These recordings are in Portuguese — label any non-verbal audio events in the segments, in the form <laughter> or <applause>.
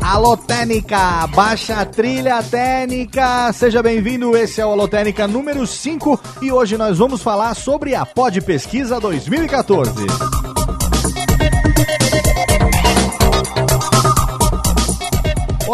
Alô Técnica, baixa trilha técnica, seja bem-vindo, esse é o Alô Técnica número 5 e hoje nós vamos falar sobre a Pod Pesquisa 2014.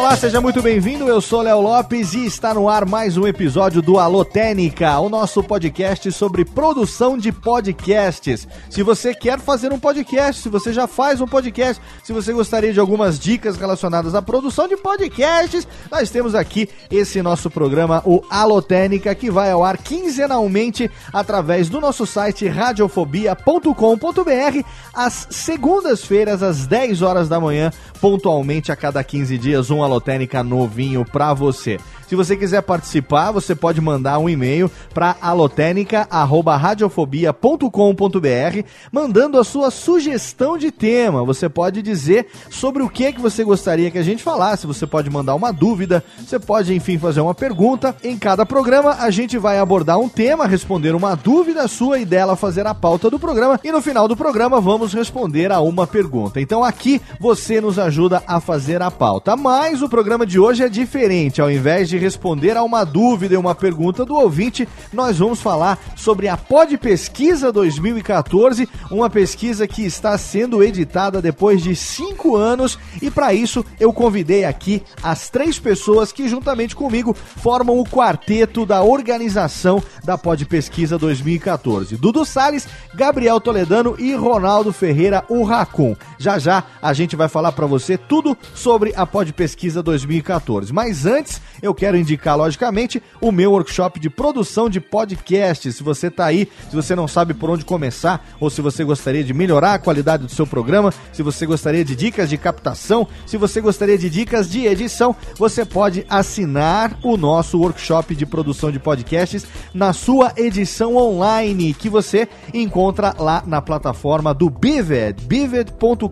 Olá, seja muito bem-vindo. Eu sou Léo Lopes e está no ar mais um episódio do Alô Técnica, o nosso podcast sobre produção de podcasts. Se você quer fazer um podcast, se você já faz um podcast, se você gostaria de algumas dicas relacionadas à produção de podcasts, nós temos aqui esse nosso programa, o Alô Técnica, que vai ao ar quinzenalmente através do nosso site radiofobia.com.br às segundas-feiras às 10 horas da manhã, pontualmente a cada 15 dias um Alotênica novinho pra você. Se você quiser participar, você pode mandar um e-mail para alotenica@radiofobia.com.br, mandando a sua sugestão de tema. Você pode dizer sobre o que que você gostaria que a gente falasse. Você pode mandar uma dúvida, você pode, enfim, fazer uma pergunta. Em cada programa a gente vai abordar um tema, responder uma dúvida sua e dela fazer a pauta do programa e no final do programa vamos responder a uma pergunta. Então aqui você nos ajuda a fazer a pauta. Mas o programa de hoje é diferente. Ao invés de responder a uma dúvida e uma pergunta do ouvinte, nós vamos falar sobre a Pod Pesquisa 2014, uma pesquisa que está sendo editada depois de cinco anos e para isso eu convidei aqui as três pessoas que juntamente comigo formam o quarteto da organização da Pod Pesquisa 2014. Dudu Salles, Gabriel Toledano e Ronaldo Ferreira, o Racun. Já já a gente vai falar para você tudo sobre a Pod Pesquisa 2014. Mas antes, eu quero indicar, logicamente, o meu workshop de produção de podcast. Se você está aí, se você não sabe por onde começar, ou se você gostaria de melhorar a qualidade do seu programa, se você gostaria de dicas de captação, se você gostaria de dicas de edição, você pode assinar o nosso workshop de produção de podcasts na sua edição online, que você encontra lá na plataforma do Bived, bived.com.br.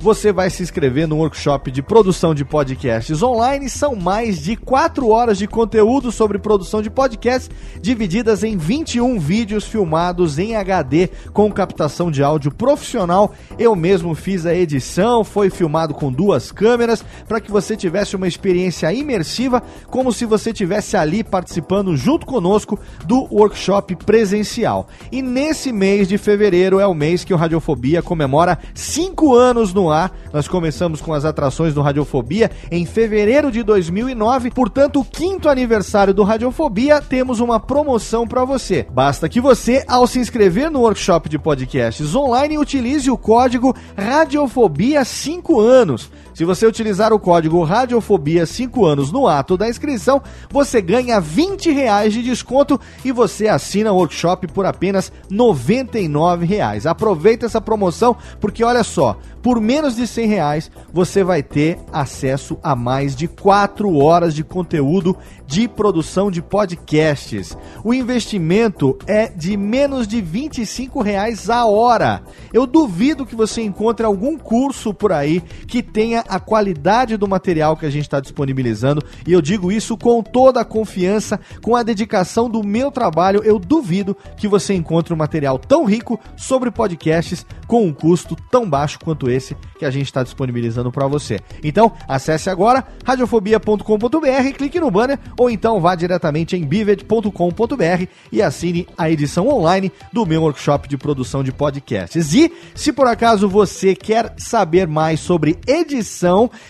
Você vai se inscrever no workshop de produção de podcasts online. São mais de 4 horas de conteúdo sobre produção de podcasts, divididas em 21 vídeos filmados em HD com captação de áudio profissional. Eu mesmo fiz a edição, foi filmado com duas câmeras para que você tivesse uma experiência imersiva, como se você tivesse ali participando junto conosco do workshop presencial. E nesse mês de fevereiro é o mês que o Radiofobia comemora 5 anos no ar. Nós começamos com as atrações do Radiofobia em fevereiro de 2009, portanto, o quinto aniversário do Radiofobia, temos uma promoção para você. Basta que você, ao se inscrever no workshop de podcasts online, utilize o código Radiofobia 5 anos. Se você utilizar o código Radiofobia 5 anos no ato da inscrição, você ganha 20 reais de desconto e você assina o workshop por apenas 99 reais. Aproveita essa promoção porque olha só, por menos de 100 reais você vai ter acesso a mais de 4 horas de conteúdo de produção de podcasts. O investimento é de menos de 25 reais a hora. Eu duvido que você encontre algum curso por aí que tenha a qualidade do material que a gente está disponibilizando. E eu digo isso com toda a confiança, com a dedicação do meu trabalho. Eu duvido que você encontre um material tão rico sobre podcasts com um custo tão baixo quanto esse que a gente está disponibilizando para você. Então, acesse agora radiofobia.com.br, clique no banner ou então vá diretamente em bivet.com.br e assine a edição online do meu workshop de produção de podcasts. E se por acaso você quer saber mais sobre edição,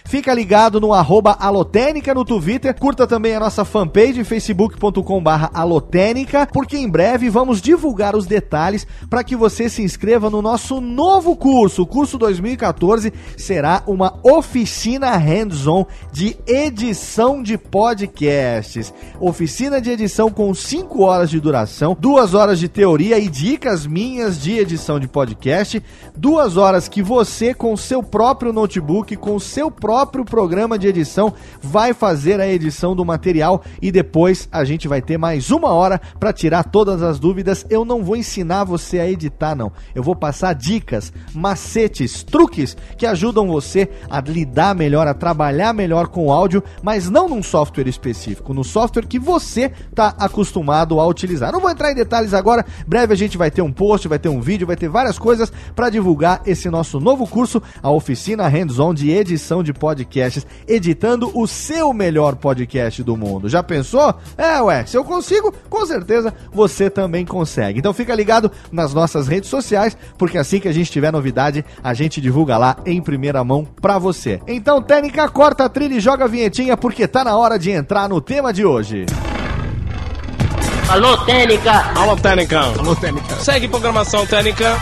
fica ligado no arroba alotênica no Twitter, curta também a nossa fanpage facebook.com barra alotênica, porque em breve vamos divulgar os detalhes para que você se inscreva no nosso novo curso. O curso 2014 será uma oficina hands-on de edição de podcasts. Oficina de edição com 5 horas de duração, 2 horas de teoria e dicas minhas de edição de podcast, 2 horas que você com seu próprio notebook, com seu próprio programa de edição vai fazer a edição do material e depois a gente vai ter mais uma hora para tirar todas as dúvidas. Eu não vou ensinar você a editar não. Eu vou passar dicas, macetes, truques que ajudam você a lidar melhor, a trabalhar melhor com o áudio, mas não num software específico, no software que você está acostumado a utilizar. Não vou entrar em detalhes agora, breve a gente vai ter um post, vai ter um vídeo, vai ter várias coisas para divulgar esse nosso novo curso, a oficina hands-on de edição de podcasts, editando o seu melhor podcast do mundo. Já pensou? É, ué, se eu consigo, com certeza você também consegue. Então fica ligado nas nossas redes sociais, porque assim que a gente tiver novidade, a gente divulga lá em primeira mão pra você. Então, técnica, corta a trilha e joga a vinhetinha, porque tá na hora de entrar no tema de hoje. Alô, Técnica! Alô, Técnica! Alô, Técnica! Segue programação Técnica!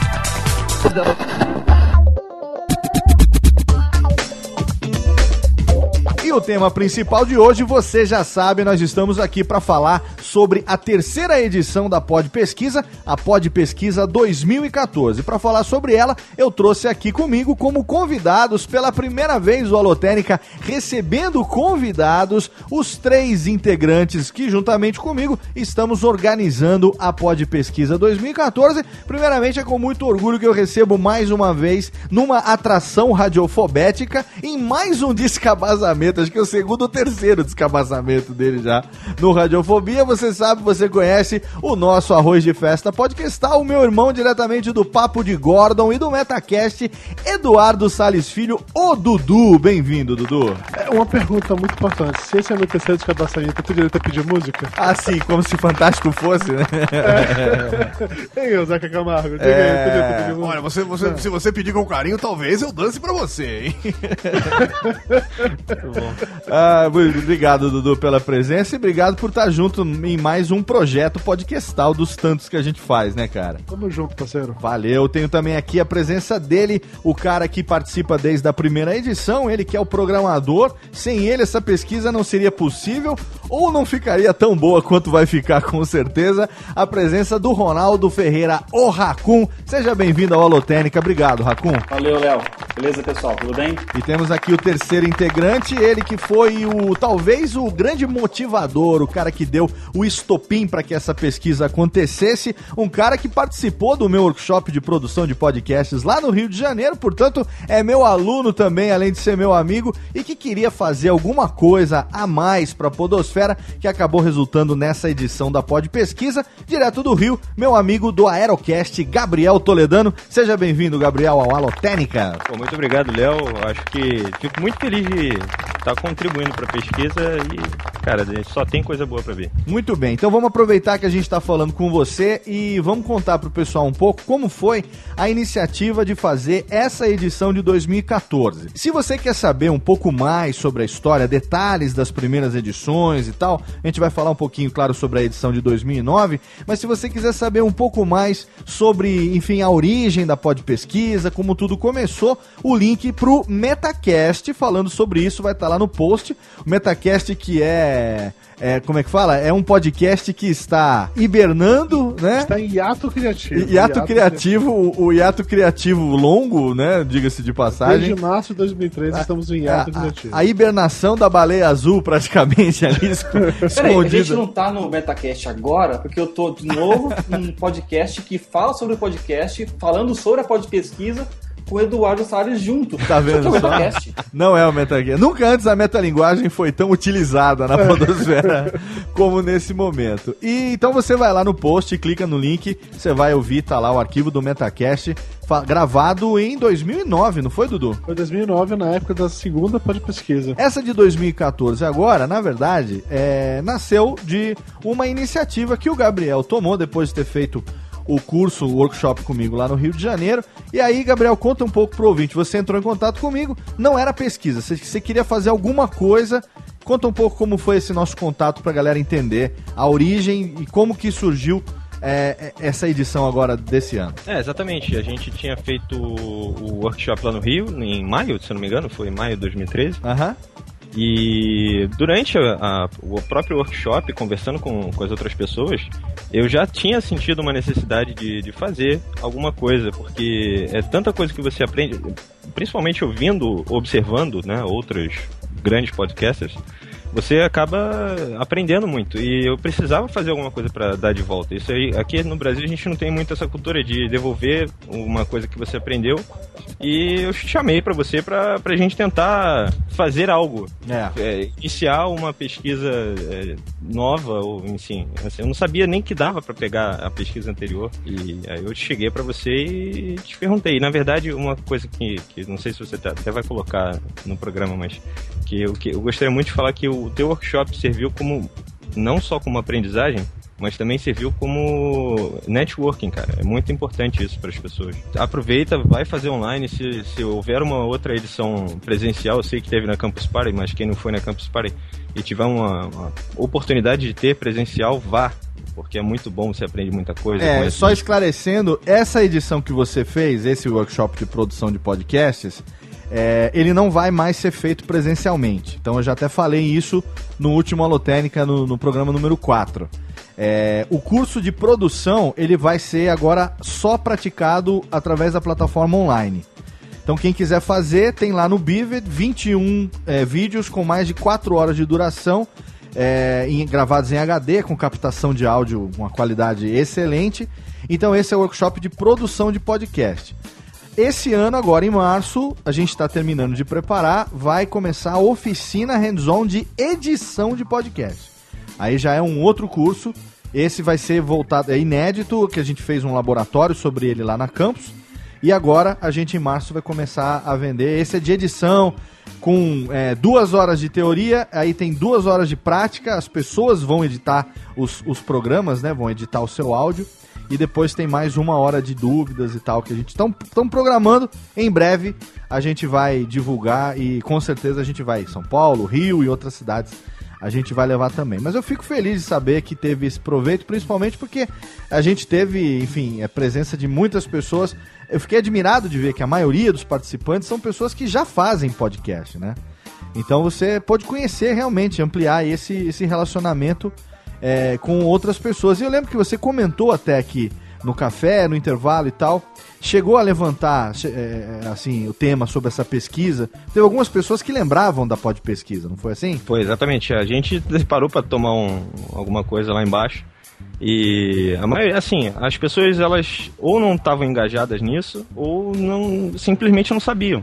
E o tema principal de hoje, você já sabe, nós estamos aqui para falar sobre a terceira edição da Pod Pesquisa, a Pod Pesquisa 2014. Para falar sobre ela, eu trouxe aqui comigo como convidados pela primeira vez o Alotênica, recebendo convidados os três integrantes que juntamente comigo estamos organizando a Pod Pesquisa 2014. Primeiramente é com muito orgulho que eu recebo mais uma vez numa atração radiofobética em mais um descabasamento acho que é o segundo ou terceiro descabaçamento dele já no Radiofobia. Você sabe, você conhece o nosso Arroz de Festa Podcastal, o meu irmão diretamente do Papo de Gordon e do Metacast, Eduardo Sales Filho, o Dudu. Bem-vindo, Dudu. É uma pergunta muito importante. Se esse é meu terceiro descabaçamento, eu tenho direito a pedir música? Ah, sim, como se Fantástico fosse, né? É. Ei, Zeca Camargo, diga É. aí. Olha, você, você, se você pedir com carinho, talvez eu dance pra você, hein? <laughs> <laughs> Ah, muito obrigado, Dudu, pela presença e obrigado por estar junto em mais um projeto podcastal dos tantos que a gente faz, né, cara? Tamo junto, parceiro. Valeu, tenho também aqui a presença dele, o cara que participa desde a primeira edição, ele que é o programador. Sem ele, essa pesquisa não seria possível ou não ficaria tão boa quanto vai ficar, <laughs> com certeza. A presença do Ronaldo Ferreira, o Racun. Seja bem-vindo ao Alotênica. Obrigado, Racun. Valeu, Léo. Beleza, pessoal? Tudo bem? E temos aqui o terceiro integrante, ele que foi o talvez o grande motivador, o cara que deu o estopim para que essa pesquisa acontecesse, um cara que participou do meu workshop de produção de podcasts lá no Rio de Janeiro, portanto, é meu aluno também, além de ser meu amigo e que queria fazer alguma coisa a mais para Podosfera, que acabou resultando nessa edição da Pod Pesquisa, direto do Rio, meu amigo do Aerocast, Gabriel Toledano. Seja bem-vindo, Gabriel, ao Alotênica. Pô, muito obrigado, Léo. Acho que fico muito feliz de estar contribuindo para a pesquisa e, cara, só tem coisa boa para ver. Muito bem, então vamos aproveitar que a gente está falando com você e vamos contar para o pessoal um pouco como foi a iniciativa de fazer essa edição de 2014. Se você quer saber um pouco mais sobre a história, detalhes das primeiras edições e tal, a gente vai falar um pouquinho, claro, sobre a edição de 2009, mas se você quiser saber um pouco mais sobre, enfim, a origem da Pod Pesquisa, como tudo começou, o link pro Metacast falando sobre isso vai estar lá no post. O Metacast que é, é como é que fala? É um podcast que está hibernando, né? Está em hiato criativo. Hiato criativo, o, o hiato criativo longo, né? Diga-se de passagem. Desde março de 2013 estamos em hiato a, criativo. a, a hibernação da baleia azul, praticamente, ali <laughs> esco- Peraí, a gente escondida. não tá no Metacast agora, porque eu tô de novo num podcast que fala sobre o podcast, falando sobre a pod pesquisa com o Eduardo Salles junto. Tá vendo é o só? Metacast. Não é o metagame. Nunca antes a metalinguagem foi tão utilizada na podosfera como nesse momento. E então você vai lá no post, clica no link, você vai ouvir, tá lá o arquivo do Metacast, gravado em 2009, não foi, Dudu? Foi 2009, na época da segunda pod pesquisa. Essa de 2014 agora, na verdade, é, nasceu de uma iniciativa que o Gabriel tomou depois de ter feito o curso, o workshop comigo lá no Rio de Janeiro. E aí, Gabriel, conta um pouco pro ouvinte. Você entrou em contato comigo, não era pesquisa, você, você queria fazer alguma coisa. Conta um pouco como foi esse nosso contato pra galera entender a origem e como que surgiu é, é, essa edição agora desse ano? É, exatamente. A gente tinha feito o workshop lá no Rio, em maio, se não me engano, foi em maio de 2013. Aham. E durante a, a, o próprio workshop, conversando com, com as outras pessoas, eu já tinha sentido uma necessidade de, de fazer alguma coisa, porque é tanta coisa que você aprende, principalmente ouvindo, observando né, outros grandes podcasters, você acaba aprendendo muito. E eu precisava fazer alguma coisa para dar de volta. Isso aí, aqui no Brasil a gente não tem muito essa cultura de devolver uma coisa que você aprendeu. E eu chamei para você para a gente tentar fazer algo. É. É, iniciar uma pesquisa é, nova, ou enfim. Assim, eu não sabia nem que dava para pegar a pesquisa anterior. E aí eu cheguei para você e te perguntei. Na verdade, uma coisa que, que não sei se você até vai colocar no programa, mas que eu, que eu gostaria muito de falar que o teu workshop serviu como não só como aprendizagem, mas também serviu como networking, cara. É muito importante isso para as pessoas. Aproveita, vai fazer online. Se, se houver uma outra edição presencial, eu sei que teve na Campus Party, mas quem não foi na Campus Party e tiver uma, uma oportunidade de ter presencial, vá. Porque é muito bom, você aprende muita coisa. É, só esclarecendo, essa edição que você fez, esse workshop de produção de podcasts, é, ele não vai mais ser feito presencialmente. Então eu já até falei isso no último Alotênica, no, no programa número 4. É, o curso de produção, ele vai ser agora só praticado através da plataforma online. Então quem quiser fazer, tem lá no Bivet 21 é, vídeos com mais de 4 horas de duração, é, em- gravados em HD, com captação de áudio, uma qualidade excelente. Então esse é o workshop de produção de podcast. Esse ano, agora em março, a gente está terminando de preparar, vai começar a oficina hands-on de edição de podcast. Aí já é um outro curso. Esse vai ser voltado, é inédito, que a gente fez um laboratório sobre ele lá na campus. E agora a gente em março vai começar a vender. Esse é de edição, com é, duas horas de teoria, aí tem duas horas de prática. As pessoas vão editar os, os programas, né? Vão editar o seu áudio. E depois tem mais uma hora de dúvidas e tal que a gente estão programando. Em breve a gente vai divulgar e com certeza a gente vai São Paulo, Rio e outras cidades a gente vai levar também. Mas eu fico feliz de saber que teve esse proveito, principalmente porque a gente teve, enfim, a presença de muitas pessoas. Eu fiquei admirado de ver que a maioria dos participantes são pessoas que já fazem podcast, né? Então você pode conhecer realmente, ampliar esse, esse relacionamento é, com outras pessoas. E eu lembro que você comentou até aqui no café, no intervalo e tal, chegou a levantar che- é, assim o tema sobre essa pesquisa. Teve algumas pessoas que lembravam da pod pesquisa, não foi assim? Foi, exatamente. A gente <laughs> parou para tomar um- alguma coisa lá embaixo. E a maioria, assim, as pessoas elas ou não estavam engajadas nisso ou não simplesmente não sabiam.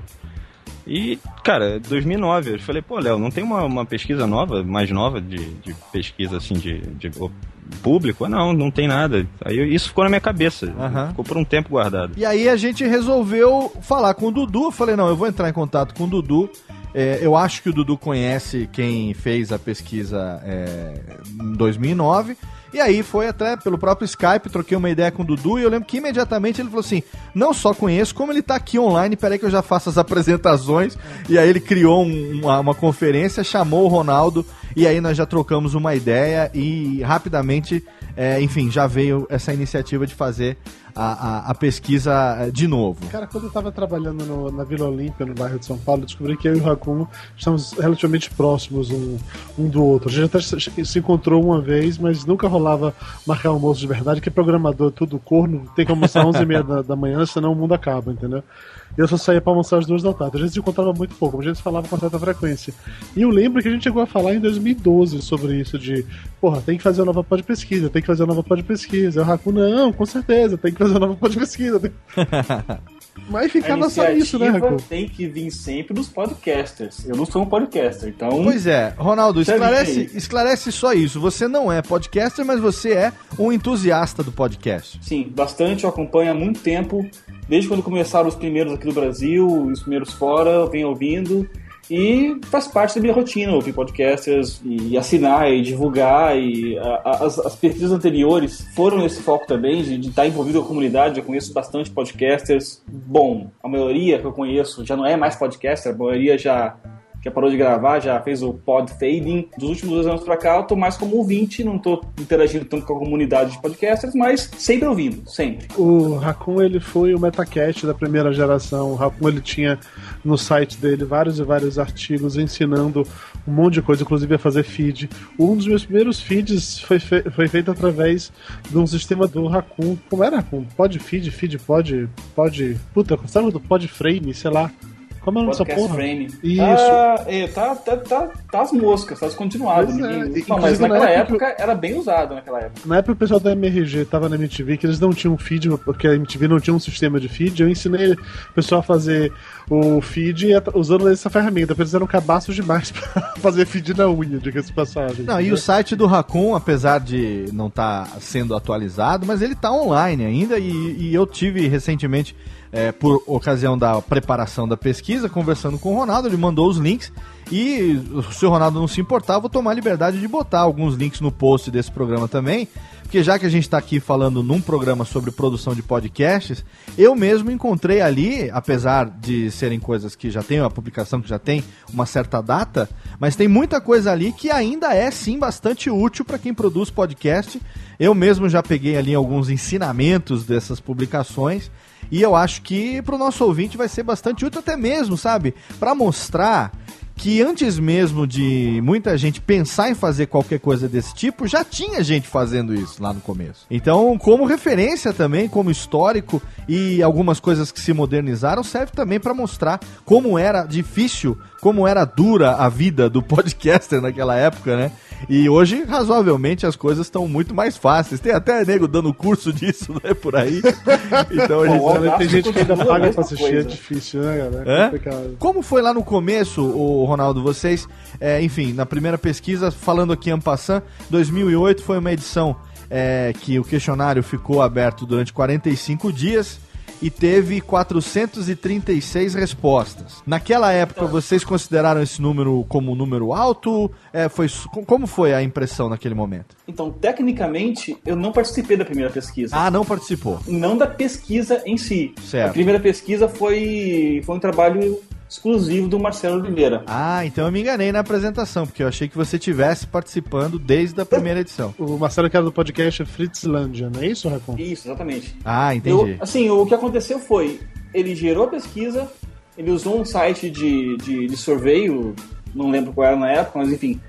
E, cara, 2009, eu falei, pô, Léo, não tem uma, uma pesquisa nova, mais nova de, de pesquisa, assim, de, de público? Ah, Não, não tem nada. Aí isso ficou na minha cabeça, ficou por um tempo guardado. E aí a gente resolveu falar com o Dudu. Eu falei, não, eu vou entrar em contato com o Dudu. É, eu acho que o Dudu conhece quem fez a pesquisa é, em 2009. E aí foi até pelo próprio Skype, troquei uma ideia com o Dudu e eu lembro que imediatamente ele falou assim: não só conheço, como ele tá aqui online, peraí que eu já faço as apresentações. E aí ele criou um- uma, uma conferência, chamou o Ronaldo e aí nós já trocamos uma ideia e rapidamente, é, enfim, já veio essa iniciativa de fazer a, a- a pesquisa eh, de novo. Cara, quando eu tava trabalhando no- na Vila Olímpia, no bairro de São Paulo, descobri que eu e o Raccoon estamos relativamente próximos um, um do outro. A gente até se encontrou uma vez, mas nunca rolava marcar almoço de verdade, que programador tudo corno, tem que almoçar às 11h30 da, da manhã, senão o mundo acaba, entendeu? E eu só saía pra almoçar às duas da tarde. A gente se encontrava muito pouco, mas a gente falava com certa frequência. E eu lembro que a gente chegou a falar em 2012 sobre isso, de porra, tem que fazer uma nova pod pesquisa, tem que fazer uma nova pod pesquisa. O Raccoon, não, com certeza, tem que fazer uma nova pod pesquisa. tem- <laughs> Mas ficava só isso, né, Raccoon? tem que vir sempre dos podcasters. Eu não sou um podcaster, então. Pois é, Ronaldo, Sabe esclarece, esclarece só isso. Você não é podcaster, mas você é um entusiasta do podcast. Sim, bastante. Eu acompanho há muito tempo. Desde quando começaram os primeiros aqui no Brasil, os primeiros fora, eu venho ouvindo. E faz parte da minha rotina ouvir podcasters e assinar e divulgar. E a- a- as, as pesquisas anteriores foram nesse foco também, de, de estar envolvido com a comunidade. Eu conheço bastante podcasters. Bom, a maioria que eu conheço já não é mais podcaster, a maioria já já parou de gravar, já fez o pod fading. Dos últimos dois anos pra cá, eu tô mais como ouvinte, não tô interagindo tanto com a comunidade de podcasters, mas sempre ouvindo, sempre. O Raccoon, ele foi o Metacast da primeira geração. O Raccoon, ele tinha no site dele vários e vários artigos ensinando um monte de coisa, inclusive a fazer feed. Um dos meus primeiros feeds foi, fe foi feito através de um sistema do Raccoon. Como era Raccoon? Pod feed, feed pod, pod... Puta, sabe do pod frame, sei lá. Como é essa porra? Frame. Isso. Ah, é, tá, tá, tá, tá as moscas, tá descontinuado. É. Ninguém- E- Não, mas naquela na época- época era bem usado naquela época. Na época o pessoal da MRG tava na MTV, que eles não tinham feed, porque a MTV não tinha um sistema de feed. Eu ensinei o pessoal a fazer o feed usando essa ferramenta, porque eles eram cabaços demais <laughs> pra fazer feed na unha, diga-se passagem. Não, e o site do Raccoon, apesar de não estar sendo atualizado, mas ele está online ainda e, e eu tive recentemente, é, por ocasião da preparação da pesquisa, conversando com o Ronaldo, ele mandou os links e se o Ronaldo não se importar, vou tomar a liberdade de botar alguns links no post desse programa também, porque já que a gente está aqui falando num programa sobre produção de podcasts, eu mesmo encontrei ali, apesar de serem coisas que já tem a publicação que já tem uma certa data, mas tem muita coisa ali que ainda é sim bastante útil para quem produz podcast. Eu mesmo já peguei ali alguns ensinamentos dessas publicações e eu acho que para o nosso ouvinte vai ser bastante útil até mesmo, sabe, para mostrar que antes mesmo de muita gente pensar em fazer qualquer coisa desse tipo, já tinha gente fazendo isso lá no começo. Então, como referência também, como histórico e algumas coisas que se modernizaram, serve também para mostrar como era difícil, como era dura a vida do <laughs> podcaster naquela época, né? E hoje, razoavelmente, as coisas estão muito mais fáceis. Tem até nego dando curso disso, <laughs> né, por aí. Então, a gente Bom, Olha, tem gente que ainda paga pra assistir, é coisa. difícil, né, cara? É? É. Como foi lá no começo, o Ronaldo, vocês, é, enfim, na primeira pesquisa, falando aqui en passant, 2008 foi uma edição é, que o questionário ficou aberto durante 45 dias e teve 436 respostas. Naquela época, vocês consideraram esse número como um número alto? É, foi, como foi a impressão naquele momento? Então, tecnicamente, eu não participei da primeira pesquisa. Ah, não participou. Não da pesquisa em si. Certo. A primeira pesquisa foi, foi um trabalho exclusivo do Marcelo Oliveira. Ah, então eu me enganei na apresentação, porque eu achei que você tivesse participando desde a primeira edição. O Marcelo que era do podcast Fritzlandia, não é isso, Racon? Isso, exatamente. Ah, Eu, entendi. assim, o que aconteceu foi, ele gerou a pesquisa, ele usou um site de, de, de sorveio, não lembro qual era na época, mas enfim,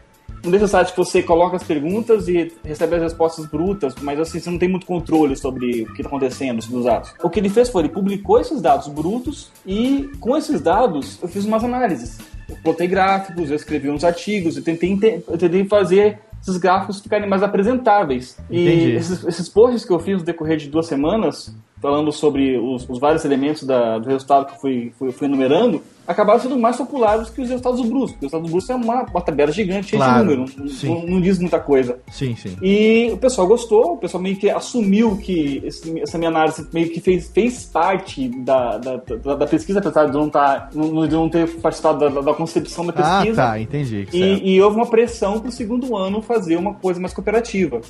um desses sites que você coloca as perguntas e recebe as respostas brutas, mas assim, você não tem muito controle sobre o que está acontecendo, sobre os dados. O que ele fez foi, ele publicou esses dados brutos e com esses dados eu fiz umas análises. Eu plotei gráficos, eu escrevi uns artigos, eu tentei, ente- eu tentei fazer esses gráficos ficarem mais apresentáveis. Entendi. E esses, esses posts que eu fiz no decorrer de duas semanas, falando sobre os, os vários elementos da- do resultado que eu fui, fui, fui enumerando, acabaram sendo mais populares que os resultados brutos. Os resultados brutos é uma, uma tabela gigante, cheia Claro, de número, não, não, não diz muita coisa. Sim, sim. E o pessoal gostou, o pessoal meio que assumiu que esse- essa minha análise meio que fez, fez parte da, da, da, da pesquisa, apesar de eu não, tá, não, de não ter participado da, da- da concepção da Ah, pesquisa. tá, entendi. E, e houve uma pressão pro segundo ano fazer uma coisa mais cooperativa.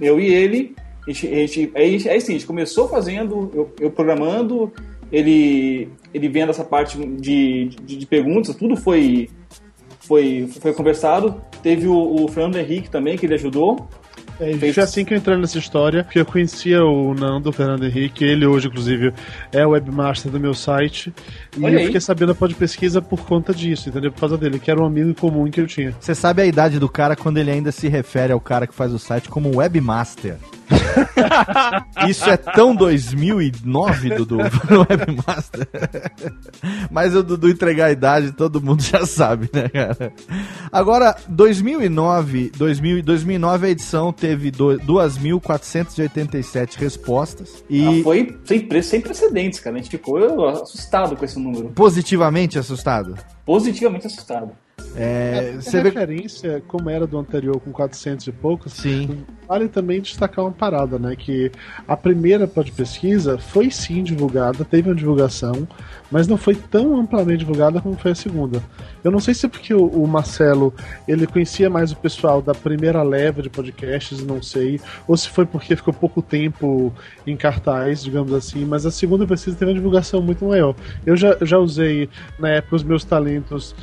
Eu e ele, a gente, a gente, aí, aí sim, a gente começou fazendo, eu, eu programando, ele, ele vendo essa parte de, de, de perguntas, tudo foi, foi, foi conversado. Teve o, o Fernando Henrique também, que ele ajudou. É, e Fez- foi assim que eu entrei nessa história, porque eu conhecia o Nando, o Fernando Henrique, ele hoje, inclusive, é o webmaster do meu site, e Olha eu aí. fiquei sabendo a pod pesquisa por conta disso, entendeu? Por causa dele, que era um amigo comum que eu tinha. Você sabe a idade do cara quando ele ainda se refere ao cara que faz o site como webmaster. <laughs> Isso é tão 2009, Dudu, <laughs> no webmaster. Mas o Dudu entregar a idade, todo mundo já sabe, né, cara? Agora, 2009, 2000, 2009 a edição teve do- 2.487 respostas e Ah, foi sem, pre- sem precedentes, cara. A gente ficou assustado com esse número. positivamente assustado. Positivamente assustado. É, Você você vê... referência, como era do anterior com 400 e poucos, Sim. Vale também destacar uma parada, né? Que a primeira pod pesquisa foi sim divulgada, teve uma divulgação, mas não foi tão amplamente divulgada como foi a segunda. Eu não sei se é porque o, o Marcelo ele conhecia mais o pessoal da primeira leva de podcasts, não sei, ou se foi porque ficou pouco tempo em cartaz, digamos assim, mas a segunda pesquisa teve uma divulgação muito maior. Eu já, já usei na época os meus talentos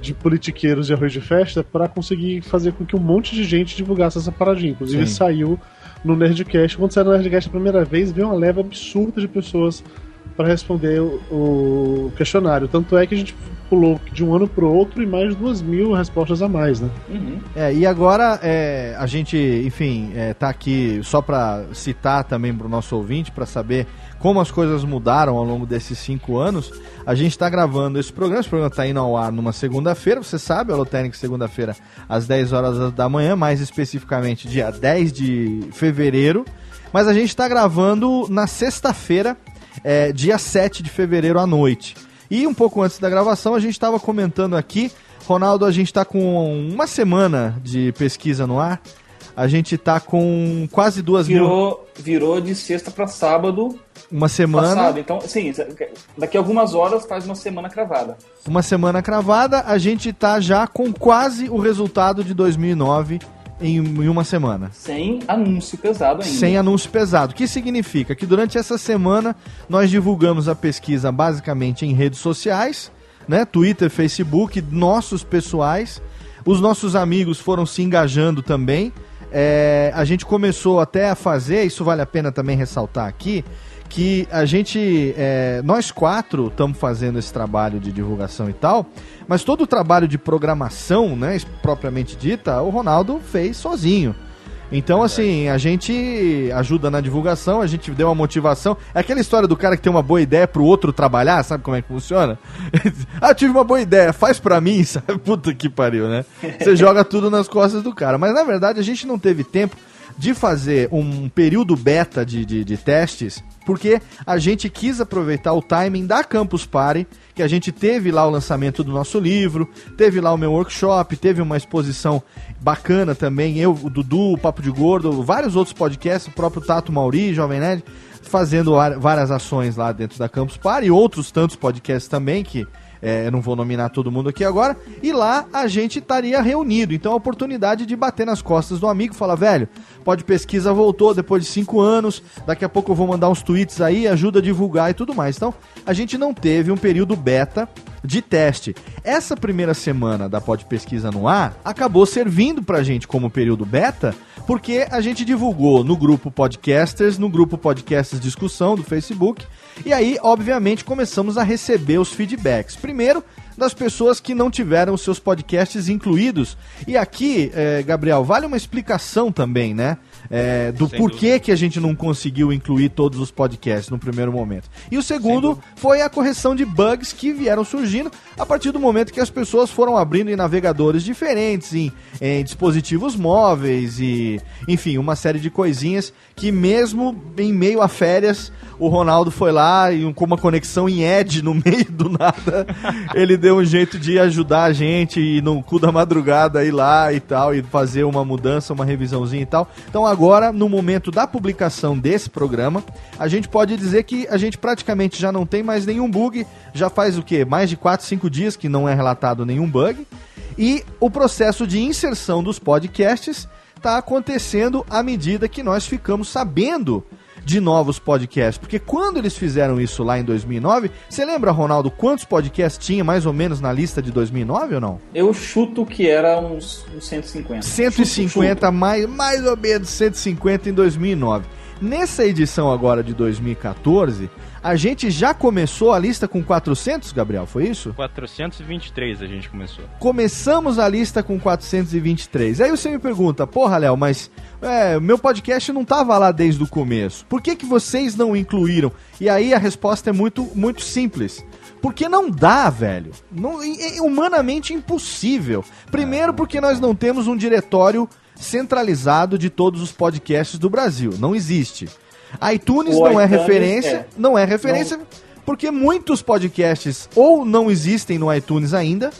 de politiqueiros de arroz de festa para conseguir fazer com que um monte de gente divulgasse essa paradinha. Inclusive Sim. saiu no Nerdcast. Quando saiu no Nerdcast a primeira vez, veio uma leva absurda de pessoas para responder o, o questionário. Tanto é que a gente pulou de um ano pro outro e mais de duas mil respostas a mais, né? Uhum. É, e agora é, a gente, enfim, é, tá aqui só para citar também pro nosso ouvinte, para saber como as coisas mudaram ao longo desses cinco anos. A gente está gravando esse programa, esse programa está indo ao ar numa segunda-feira, você sabe, a Lotérica segunda-feira às 10 horas da manhã, mais especificamente dia 10 de fevereiro. Mas a gente está gravando na sexta-feira, é, dia 7 de fevereiro à noite. E um pouco antes da gravação, a gente estava comentando aqui, Ronaldo, a gente está com uma semana de pesquisa no ar. A gente está com quase duas mil. Virou, virou de sexta para sábado Uma semana. passado. Então, sim, daqui a algumas horas faz uma semana cravada. Uma semana cravada, a gente tá já com quase o resultado de 2009 em, em uma semana. Sem anúncio pesado ainda. Sem anúncio pesado. O que significa? Que durante essa semana nós divulgamos a pesquisa basicamente em redes sociais, né? Twitter, Facebook, nossos pessoais. Os nossos amigos foram se engajando também. É, a gente começou até a fazer, isso vale a pena também ressaltar aqui, que a gente, é, nós quatro estamos fazendo esse trabalho de divulgação e tal, mas todo o trabalho de programação, né, propriamente dita, o Ronaldo fez sozinho. Então, assim, a gente ajuda na divulgação, a gente deu uma motivação. É aquela história do cara que tem uma boa ideia pro outro trabalhar, sabe como é que funciona? <laughs> ah, tive uma boa ideia, faz pra mim, <laughs> sabe? Puta que pariu, né? Você joga tudo nas costas do cara. Mas, na verdade, a gente não teve tempo de fazer um período beta de, de, de testes, porque a gente quis aproveitar o timing da Campus Party, que a gente teve lá o lançamento do nosso livro, teve lá o meu workshop, teve uma exposição bacana também, eu, o Dudu, o Papo de Gordo, vários outros podcasts, o próprio Tato Mauri, Jovem Nerd, fazendo várias ações lá dentro da Campus Party, e outros tantos podcasts também, que é, eu não vou nominar todo mundo aqui agora, e lá a gente estaria reunido. Então a oportunidade de bater nas costas do amigo falar, velho, pode pesquisa voltou depois de cinco anos, daqui a pouco eu vou mandar uns tweets aí, ajuda a divulgar e tudo mais. Então a gente não teve um período beta de teste. Essa primeira semana da Pod Pesquisa no ar acabou servindo pra gente como período beta, porque a gente divulgou no grupo Podcasters, no grupo Podcasters Discussão do Facebook, e aí, obviamente, começamos a receber os feedbacks. Primeiro, das pessoas que não tiveram seus podcasts incluídos. E aqui, eh, Gabriel, vale uma explicação também, né? Eh, do Sem porquê que a gente não conseguiu incluir todos os podcasts no primeiro momento. E o segundo foi a correção de bugs que vieram surgindo a partir do momento que as pessoas foram abrindo em navegadores diferentes, em, em dispositivos móveis e, enfim, uma série de coisinhas que mesmo em meio a férias, o Ronaldo foi lá e com uma conexão em Edge no <laughs> meio do nada, ele deu um jeito de ajudar a gente e no cu da madrugada ir lá e tal e fazer uma mudança, uma revisãozinha e tal. Então agora, no momento da publicação desse programa, a gente pode dizer que a gente praticamente já não tem mais nenhum bug, já faz o quê? Mais de 4, 5 dias que não é relatado nenhum bug. E o processo de inserção dos podcasts está acontecendo à medida que nós ficamos sabendo de novos podcasts. Porque quando eles fizeram isso lá em 2009, você lembra, Ronaldo, quantos podcasts tinha mais ou menos na lista de 2009 ou não? Eu chuto que era uns, uns 150. 150, mais, mais ou menos 150 em 2009. Nessa edição agora de 2014, a gente já começou a lista com 400, Gabriel, foi isso? 423 a gente começou. Começamos a lista com 423. Aí você me pergunta, porra, Léo, mas é, meu podcast não tava lá desde o começo. Por que, que vocês não incluíram? E aí a resposta é muito, muito simples. Porque não dá, velho. Não, é humanamente impossível. Primeiro, porque nós não temos um diretório centralizado de todos os podcasts do Brasil. Não existe. iTunes não é iTunes, referência. é. Não é referência. Porque muitos podcasts ou não existem no iTunes ainda,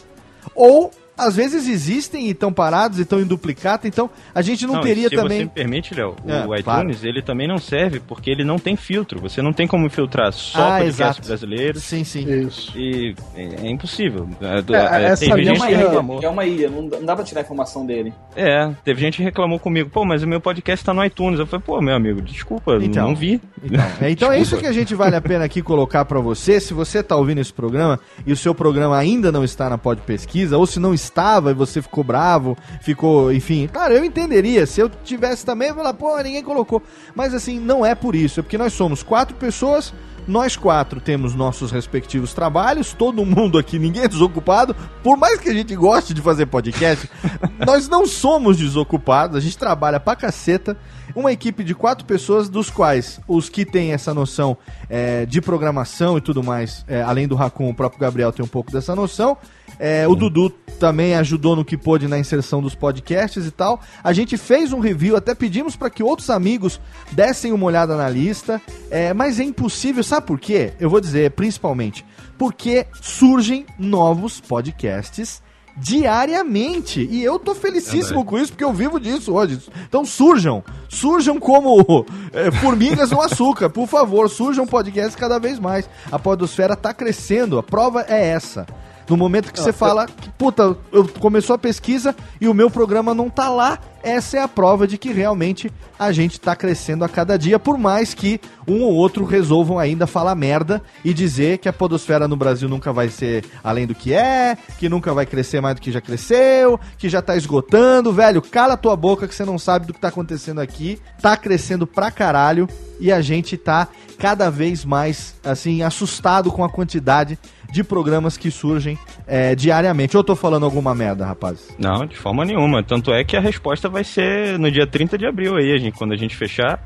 ou às vezes existem e estão parados e estão em duplicata, então a gente não, não teria se também. Se você me permite, Léo, é, o iTunes claro. ele também não serve porque ele não tem filtro. Você não tem como filtrar só ah, podcast brasileiro. Sim, sim. Isso. E é, é impossível. É, é, teve gente é uma que reclamou. É uma ilha, não dá pra tirar a informação dele. É, teve gente que reclamou comigo, pô, mas o meu podcast tá no iTunes. Eu falei, pô, meu amigo, desculpa, então, não vi. Então, é, então é isso que a gente vale a pena aqui colocar para você. Se você tá ouvindo esse programa e o seu programa ainda não está na Pod Pesquisa, ou se não estava e você ficou bravo, ficou, enfim, cara, eu entenderia. Se eu tivesse também, eu ia falar, pô, ninguém colocou. Mas assim, não é por isso, é porque nós somos quatro pessoas nós quatro temos nossos respectivos trabalhos, todo mundo aqui, ninguém é desocupado. Por mais que a gente goste de fazer podcast, <laughs> nós não somos desocupados, a gente trabalha pra caceta. Uma equipe de quatro pessoas, dos quais os que têm essa noção é, de programação e tudo mais, é, além do Raccoon, o próprio Gabriel tem um pouco dessa noção. É, o Dudu também ajudou no que pôde na inserção dos podcasts e tal. A gente fez um review, até pedimos para que outros amigos dessem uma olhada na lista, é, mas é impossível, sabe por quê? Eu vou dizer, principalmente, porque surgem novos podcasts diariamente. E eu tô felicíssimo é com isso, porque eu vivo disso hoje. Então surjam, surjam como é, formigas no açúcar, por favor, surjam podcasts cada vez mais. A podosfera tá crescendo, a prova é essa. No momento que você fala, puta, eu, começou a pesquisa e o meu programa não tá lá, essa é a prova de que realmente a gente tá crescendo a cada dia, por mais que um ou outro resolvam ainda falar merda e dizer que a podosfera no Brasil nunca vai ser além do que é, que nunca vai crescer mais do que já cresceu, que já tá esgotando. Velho, cala tua boca que você não sabe do que tá acontecendo aqui. Tá crescendo pra caralho e a gente tá cada vez mais, assim, assustado com a quantidade de programas que surgem é, diariamente. Ou eu tô falando alguma merda, rapaz? Não, de forma nenhuma. Tanto é que a resposta vai ser no dia 30 de abril aí, a gente, quando a gente fechar.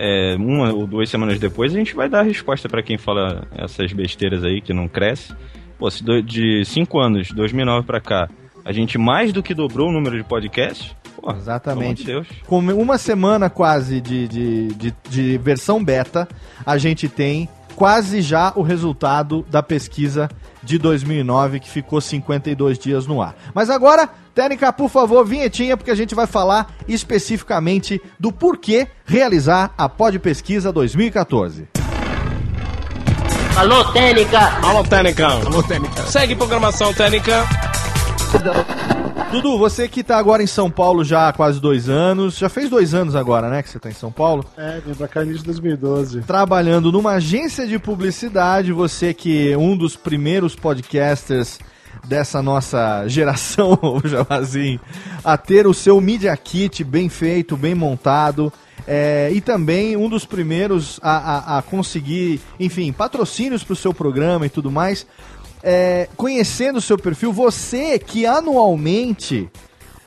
É, uma ou duas semanas depois a gente vai dar a resposta para quem fala essas besteiras aí que não cresce. Pô, se do, de 5 anos, 2009 para cá, a gente mais do que dobrou o número de podcasts. Pô, Exatamente. De Com uma semana quase de, de, de, de versão beta, a gente tem quase já o resultado da pesquisa de 2009, que ficou 52 dias no ar. Mas agora, Técnica, por favor, vinhetinha, porque a gente vai falar especificamente do porquê realizar a Pod Pesquisa 2014. Alô, Técnica! Alô, Técnica! Alô, Técnica! Segue programação, Técnica! Dudu, você que tá agora em São Paulo já há quase dois anos, já fez dois anos agora, né, que você tá em São Paulo? É, vim pra cá em 2012. Trabalhando numa agência de publicidade, você que é um dos primeiros podcasters dessa nossa geração, <laughs> assim, a ter o seu Media Kit bem feito, bem montado. É, e também um dos primeiros a, a, a conseguir, enfim, patrocínios para o seu programa e tudo mais é, conhecendo o seu perfil, você que anualmente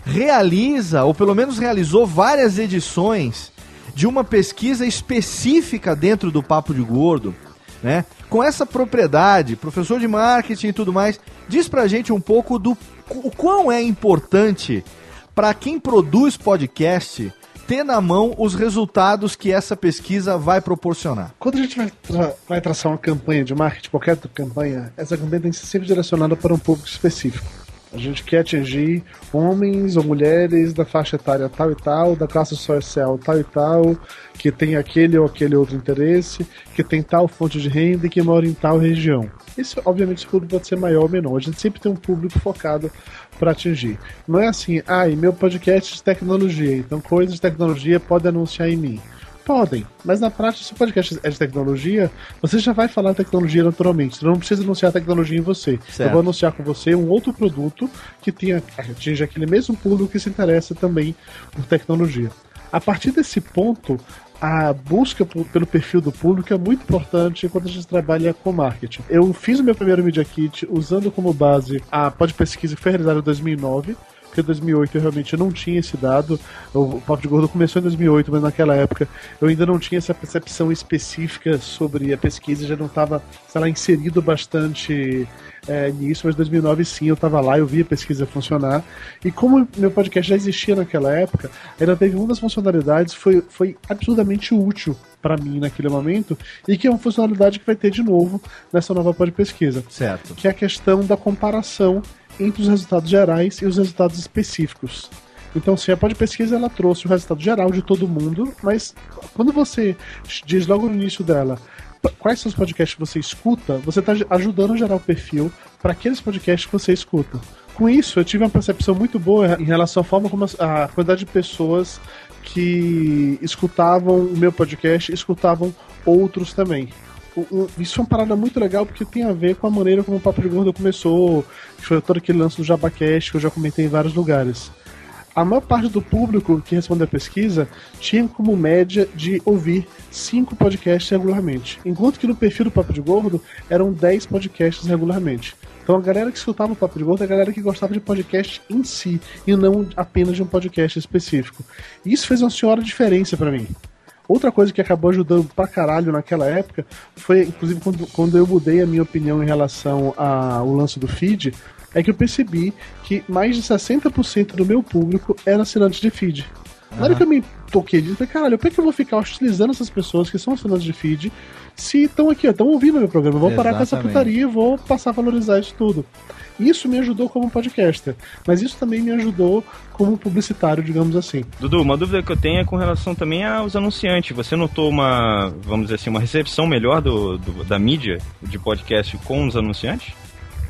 realiza, ou pelo menos realizou várias edições de uma pesquisa específica dentro do Papo de Gordo, né? Com essa propriedade, professor de marketing e tudo mais, diz pra gente um pouco do o quão é importante para quem produz podcast ter na mão os resultados que essa pesquisa vai proporcionar. Quando a gente vai, tra vai traçar uma campanha de marketing, qualquer campanha, essa campanha tem que ser sempre direcionada para um público específico. A gente quer atingir homens ou mulheres da faixa etária tal e tal, da classe social tal e tal, que tem aquele ou aquele outro interesse, que tem tal fonte de renda e que mora em tal região. Isso, obviamente, esse público pode ser maior ou menor. A gente sempre tem um público focado para atingir. Não é assim, ah, e meu podcast de tecnologia, então coisas de tecnologia pode anunciar em mim. Podem, mas na prática, se o podcast é de tecnologia, você já vai falar tecnologia naturalmente. Você não precisa anunciar tecnologia em você. Certo. Eu vou anunciar com você um outro produto que tenha, atinge aquele mesmo público que se interessa também por tecnologia. A partir desse ponto, a busca pelo perfil do público é muito importante quando a gente trabalha com marketing. Eu fiz o meu primeiro Media Kit usando como base a pod pesquisa que foi realizada em 2009 porque em 2008 eu realmente não tinha esse dado. O Papo de Gordo começou em 2008, mas naquela época eu ainda não tinha essa percepção específica sobre a pesquisa, já não estava, sei lá, inserido bastante é, nisso, mas em 2009 sim, eu estava lá, eu vi a pesquisa funcionar. E como meu podcast já existia naquela época, ainda teve uma das funcionalidades foi, foi absurdamente útil para mim naquele momento e que é uma funcionalidade que vai ter de novo nessa nova pod pesquisa. Certo. Que é a questão da comparação entre os resultados gerais e os resultados específicos. Então, sim, a Pod Pesquisa ela trouxe o resultado geral de todo mundo, mas quando você diz logo no início dela quais são os podcasts que você escuta, você está ajudando a gerar o perfil para aqueles podcasts que você escuta. Com isso, eu tive uma percepção muito boa em relação à forma como a, a quantidade de pessoas que escutavam o meu podcast escutavam outros também. Isso é uma parada muito legal porque tem a ver com a maneira como o Papo de Gordo começou, que foi todo aquele lance do Jabacast que eu já comentei em vários lugares a maior parte do público que respondeu a pesquisa tinha como média de ouvir cinco podcasts regularmente, enquanto que no perfil do Papo de Gordo eram 10 podcasts regularmente. Então a galera que escutava o Papo de Gordo é a galera que gostava de podcast em si, e não apenas de um podcast específico. Isso fez uma senhora diferença para mim. Outra coisa que acabou ajudando pra caralho naquela época foi, inclusive, quando, quando eu mudei a minha opinião em relação ao lance do feed, é que eu percebi que mais de 60% do meu público era assinante de feed. Na hora que eu me toquei disso, falei, caralho, por que eu vou ficar utilizando essas pessoas que são assinantes de feed se estão aqui, estão ouvindo meu programa? Eu vou Exatamente. parar com essa putaria e vou passar a valorizar isso tudo. Isso me ajudou como podcaster, mas isso também me ajudou como publicitário, digamos assim. Dudu, uma dúvida que eu tenho é com relação também aos anunciantes. Você notou uma, vamos dizer assim, uma recepção melhor do, do da mídia de podcast com os anunciantes?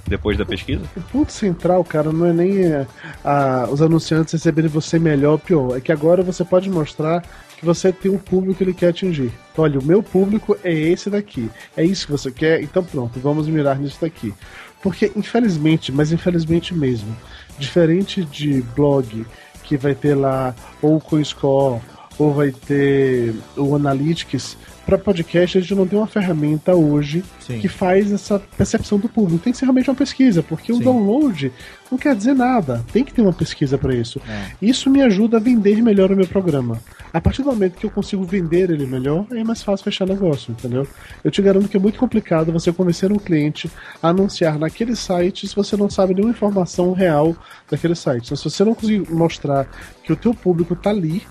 Depois da pesquisa? O ponto central, cara, não é nem é, a, os anunciantes receberem você melhor ou pior. É que agora você pode mostrar que você tem um público que ele quer atingir. Então, olha, o meu público é esse daqui. É isso que você quer? Então pronto, vamos mirar nisso daqui. Porque, infelizmente, mas infelizmente mesmo, diferente de blog que vai ter lá ou o CoinScore ou vai ter o Analytics, para podcast a gente não tem uma ferramenta hoje Sim. que faz essa percepção do público. Tem que ser realmente uma pesquisa, porque Sim. o download não quer dizer nada. Tem que ter uma pesquisa para isso. É. Isso me ajuda a vender melhor o meu programa. A partir do momento que eu consigo vender ele melhor, é mais fácil fechar negócio, entendeu? Eu te garanto que é muito complicado você convencer um cliente a anunciar naquele site se você não sabe nenhuma informação real daquele site. Então, se você não conseguir mostrar que o teu público está ali,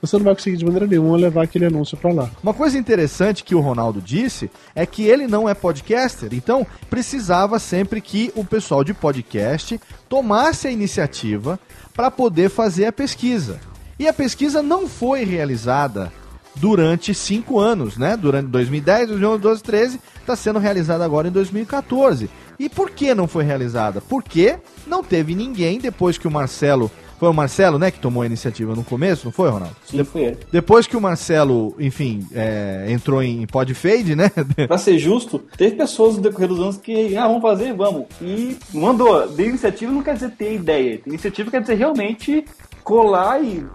você não vai conseguir de maneira nenhuma levar aquele anúncio para lá. Uma coisa interessante que o Ronaldo disse é que ele não é podcaster, então precisava sempre que o pessoal de podcast tomasse a iniciativa para poder fazer a pesquisa. E a pesquisa não foi realizada durante cinco anos, né? Durante 2010, 2011, 2012, 2013, está sendo realizada agora em 2014. E por que não foi realizada? Porque não teve ninguém, depois que o Marcelo foi o Marcelo, né, que tomou a iniciativa no começo, não foi, Ronaldo? Sim, foi ele. Depois que o Marcelo, enfim, é, entrou em podfade, né? <laughs> pra ser justo, teve pessoas no decorrer dos anos que, ah, vamos fazer, vamos. E mandou. De iniciativa não quer dizer ter ideia. Iniciativa quer dizer realmente colar e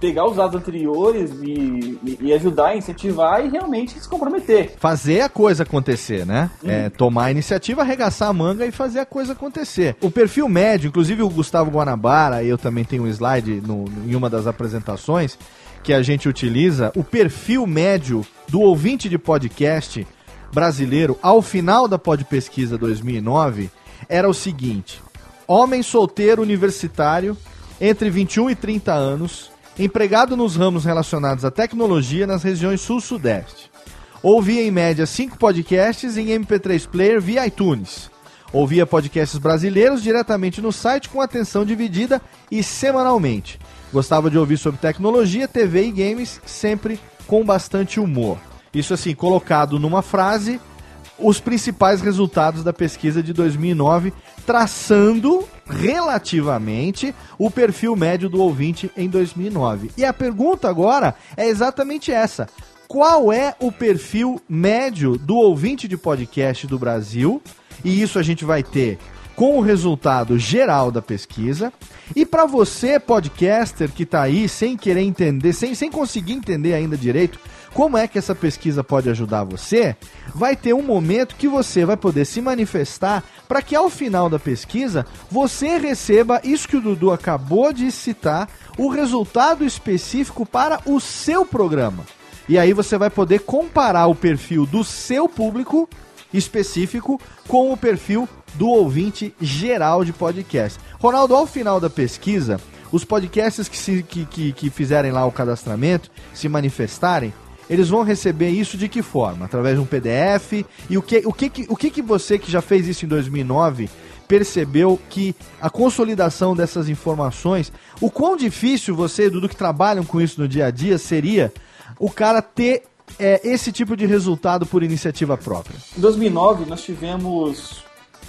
pegar os dados anteriores e, e, e, ajudar, incentivar e realmente se comprometer. Fazer a coisa acontecer, né? Uhum. É, tomar a iniciativa, arregaçar a manga e fazer a coisa acontecer. O perfil médio, inclusive o Gustavo Guanabara, eu também tenho um slide no, em uma das apresentações que a gente utiliza, o perfil médio do ouvinte de podcast brasileiro ao final da Pod Pesquisa 2009 era o seguinte: homem solteiro universitário entre 21 e 30 anos, empregado nos ramos relacionados à tecnologia nas regiões sul-sudeste. Ouvia em média 5 podcasts em MP3 Player via iTunes. Ouvia podcasts brasileiros diretamente no site com atenção dividida e semanalmente. Gostava de ouvir sobre tecnologia, TV e games, sempre com bastante humor. Isso assim, colocado numa frase, os principais resultados da pesquisa de 2009, traçando relativamente o perfil médio do ouvinte em 2009. E a pergunta agora é exatamente essa: qual é o perfil médio do ouvinte de podcast do Brasil? E isso a gente vai ter com o resultado geral da pesquisa. E para você, podcaster, que está aí sem querer entender, sem, sem conseguir entender ainda direito como é que essa pesquisa pode ajudar você, vai ter um momento que você vai poder se manifestar para que ao final da pesquisa você receba isso que o Dudu acabou de citar, o resultado específico para o seu programa. E aí você vai poder comparar o perfil do seu público específico com o perfil do ouvinte geral de podcast. Ronaldo, ao final da pesquisa, os podcasts que, se, que, que, que fizerem lá o cadastramento, se manifestarem, eles vão receber isso de que forma? Através de um PDF? E o que, o que, o que, que você que já fez isso em 2009 percebeu que a consolidação dessas informações, o quão difícil você, Dudu, que trabalham com isso no dia a dia, seria o cara ter é, esse tipo de resultado por iniciativa própria? Em 2009, nós tivemos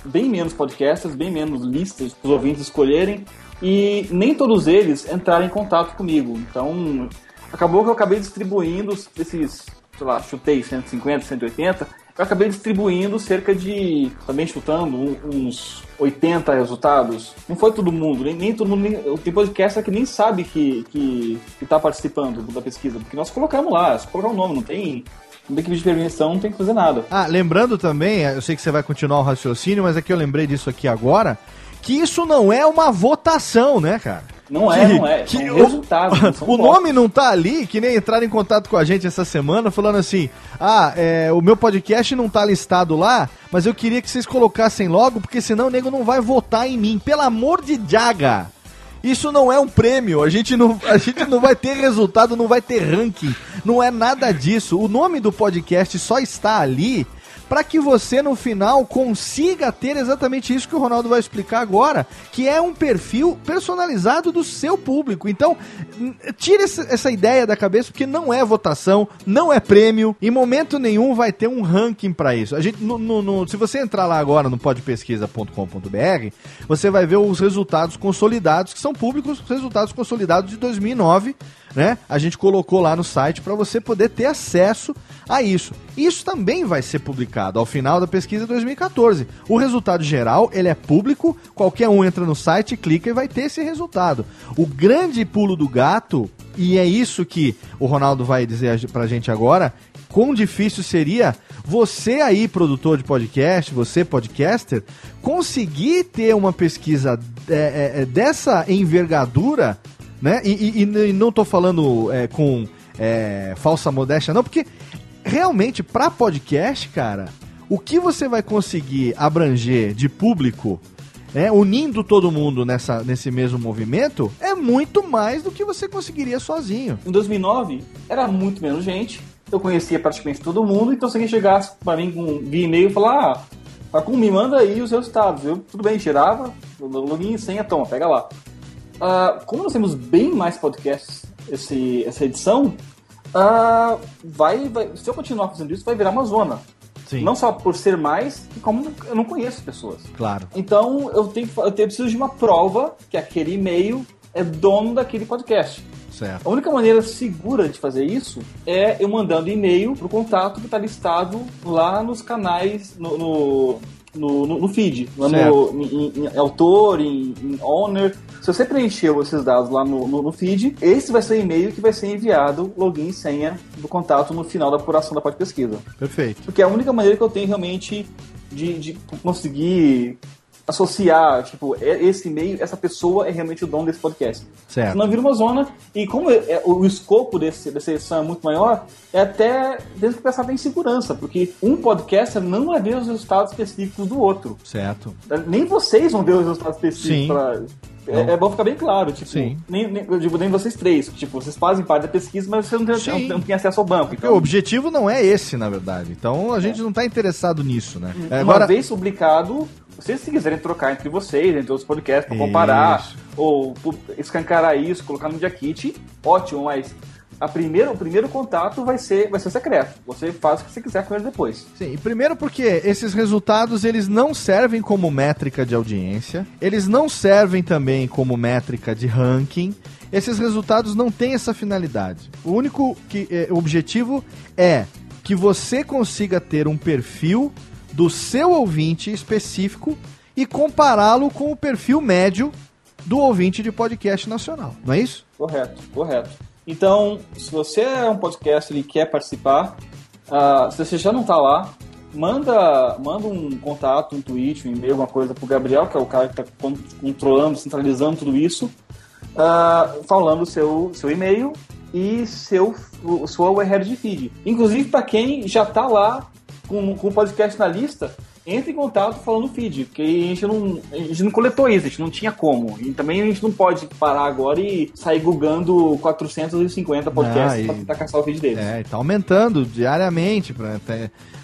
bem menos podcasts, bem menos listas para os ouvintes escolherem e nem todos eles entraram em contato comigo. Então, acabou que eu acabei distribuindo esses, sei lá, chutei 150, 180, eu acabei distribuindo cerca de, também chutando, uns 80 resultados. Não foi todo mundo, nem, nem todo mundo. Tem podcast que nem sabe que, que, que tá participando da pesquisa, porque nós colocamos lá, só colocar o nome, não tem tem que pedir permissão, não tem que fazer nada. Ah, lembrando também, eu sei que você vai continuar o raciocínio, mas aqui eu lembrei disso aqui agora, que isso não é uma votação, né, cara? Não é, não é. Que, <laughs> são o, resultados. O nome não tá ali, que nem entraram em contato com a gente essa semana, falando assim: ah, é, o meu podcast não tá listado lá, mas eu queria que vocês colocassem logo, porque senão o nego não vai votar em mim. Pelo amor de Jaga! Isso não é um prêmio, a gente não, a gente não vai ter resultado, não vai ter ranking, não é nada disso. O nome do podcast só está ali para que você no final consiga ter exatamente isso que o Ronaldo vai explicar agora, que é um perfil personalizado do seu público. Então, tire essa ideia da cabeça porque não é votação, não é prêmio, em momento nenhum vai ter um ranking para isso. A gente, no, no, no, se você entrar lá agora no podpesquisa.com.br, você vai ver os resultados consolidados que são públicos, os resultados consolidados de 2009 né? A gente colocou lá no site para você poder ter acesso a isso. Isso também vai ser publicado ao final da pesquisa 2014. O resultado geral, ele é público, qualquer um entra no site, clica e vai ter esse resultado. O grande pulo do gato, e é isso que o Ronaldo vai dizer pra gente agora, quão difícil seria você aí, produtor de podcast, você podcaster, conseguir ter uma pesquisa é, é, é dessa envergadura né? E, e, e não tô falando é, com é, falsa modéstia, não, porque realmente, para podcast, cara, o que você vai conseguir abranger de público, né, unindo todo mundo nessa, nesse mesmo movimento, é muito mais do que você conseguiria sozinho. Em 2009, era muito menos gente, eu conhecia praticamente todo mundo, então se alguém chegasse para mim com, via e-mail e falar, ah, como me manda aí os resultados. Eu, tudo bem, tirava, login e senha, toma, pega lá. Uh, como nós temos bem mais podcasts esse, essa edição, uh, vai, vai, se eu continuar fazendo isso, vai virar uma zona. Sim. Não só por ser mais, como eu não conheço pessoas. Claro. Então eu tenho, eu tenho preciso de uma prova que aquele e-mail é dono daquele podcast. Certo. A única maneira segura de fazer isso é eu mandando e-mail pro contato que está listado lá nos canais, no, no no, no, no feed, lá no, em, em, autor, em, em owner. Se você preencheu esses dados lá no, no, no feed, esse vai ser o e-mail que vai ser enviado, login e senha do contato no final da apuração da parte de pesquisa. Perfeito. Porque é a única maneira que eu tenho realmente de, de conseguir associar, tipo, é, esse e-mail, essa pessoa é realmente o dono desse podcast. Certo. Senão vira uma zona, e como é, é, o, escopo desse, dessa edição é muito maior, é até desde que pensar em segurança, porque um podcaster não vai ver os resultados específicos do outro. Certo. Nem vocês vão ver os resultados específicos Sim. Pra, é, é, bom ficar bem claro, tipo, Sim. Nem, nem, eu digo, nem vocês três, tipo, vocês fazem parte da pesquisa, mas vocês não têm, não, não têm acesso ao banco. Então... O objetivo não é esse, na verdade. Então a gente é. não está interessado nisso, né? Uma Agora... vez publicado, vocês se quiserem trocar entre vocês, entre os podcasts, para comparar, isso. ou escancarar isso, colocar no Kit, ótimo, mas a primeiro, o primeiro contato vai ser, vai ser secreto. Você faz o que você quiser com ele depois. Sim, e primeiro porque esses resultados eles não servem como métrica de audiência, eles não servem também como métrica de ranking. Esses resultados não têm essa finalidade. O único que, eh, objetivo é que você consiga ter um perfil do seu ouvinte específico e compará-lo com o perfil médio do ouvinte de podcast nacional, não é isso? Correto, correto. Então, se você é um podcast e quer participar, uh, se você já não está lá, manda, manda um contato, um tweet, um e-mail, alguma coisa para o Gabriel, que é o cara que está controlando, centralizando tudo isso, uh, falando o seu, seu e-mail e seu, sua URL de feed. Inclusive para quem já está lá com, com o podcast na lista, entre em contato falando no feed, porque a gente não, a gente não coletou isso, a gente não tinha como. E também a gente não pode parar agora e sair googando 450 podcasts Ah, e- pra tentar caçar o feed deles. É, e tá aumentando diariamente pra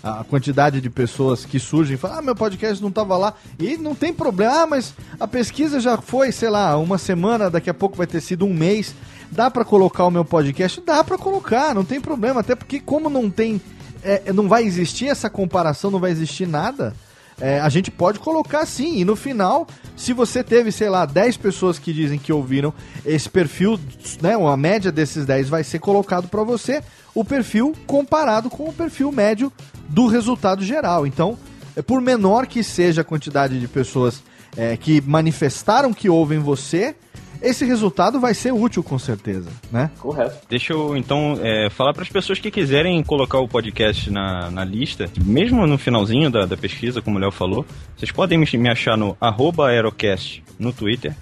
a quantidade de pessoas que surgem e falam, ah, meu podcast não tava lá. E não tem problema, ah, mas a pesquisa já foi, sei lá, uma semana, daqui a pouco vai ter sido um mês. Dá pra colocar o meu podcast? Dá pra colocar, não tem problema. Até porque como não tem, é, não vai existir essa comparação, não vai existir nada. é, a gente pode colocar sim, e no final, se você teve, sei lá, 10 pessoas que dizem que ouviram esse perfil, né, a média desses 10 vai ser colocado para você, o perfil comparado com o perfil médio do resultado geral. Então, é, por menor que seja a quantidade de pessoas é, que manifestaram que ouvem você, esse resultado vai ser útil com certeza, né? Correto. Deixa eu então é, falar para as pessoas que quiserem colocar o podcast na, na lista, mesmo no finalzinho da, da pesquisa, como o Léo falou, vocês podem me, me achar no arroba Aerocast no Twitter.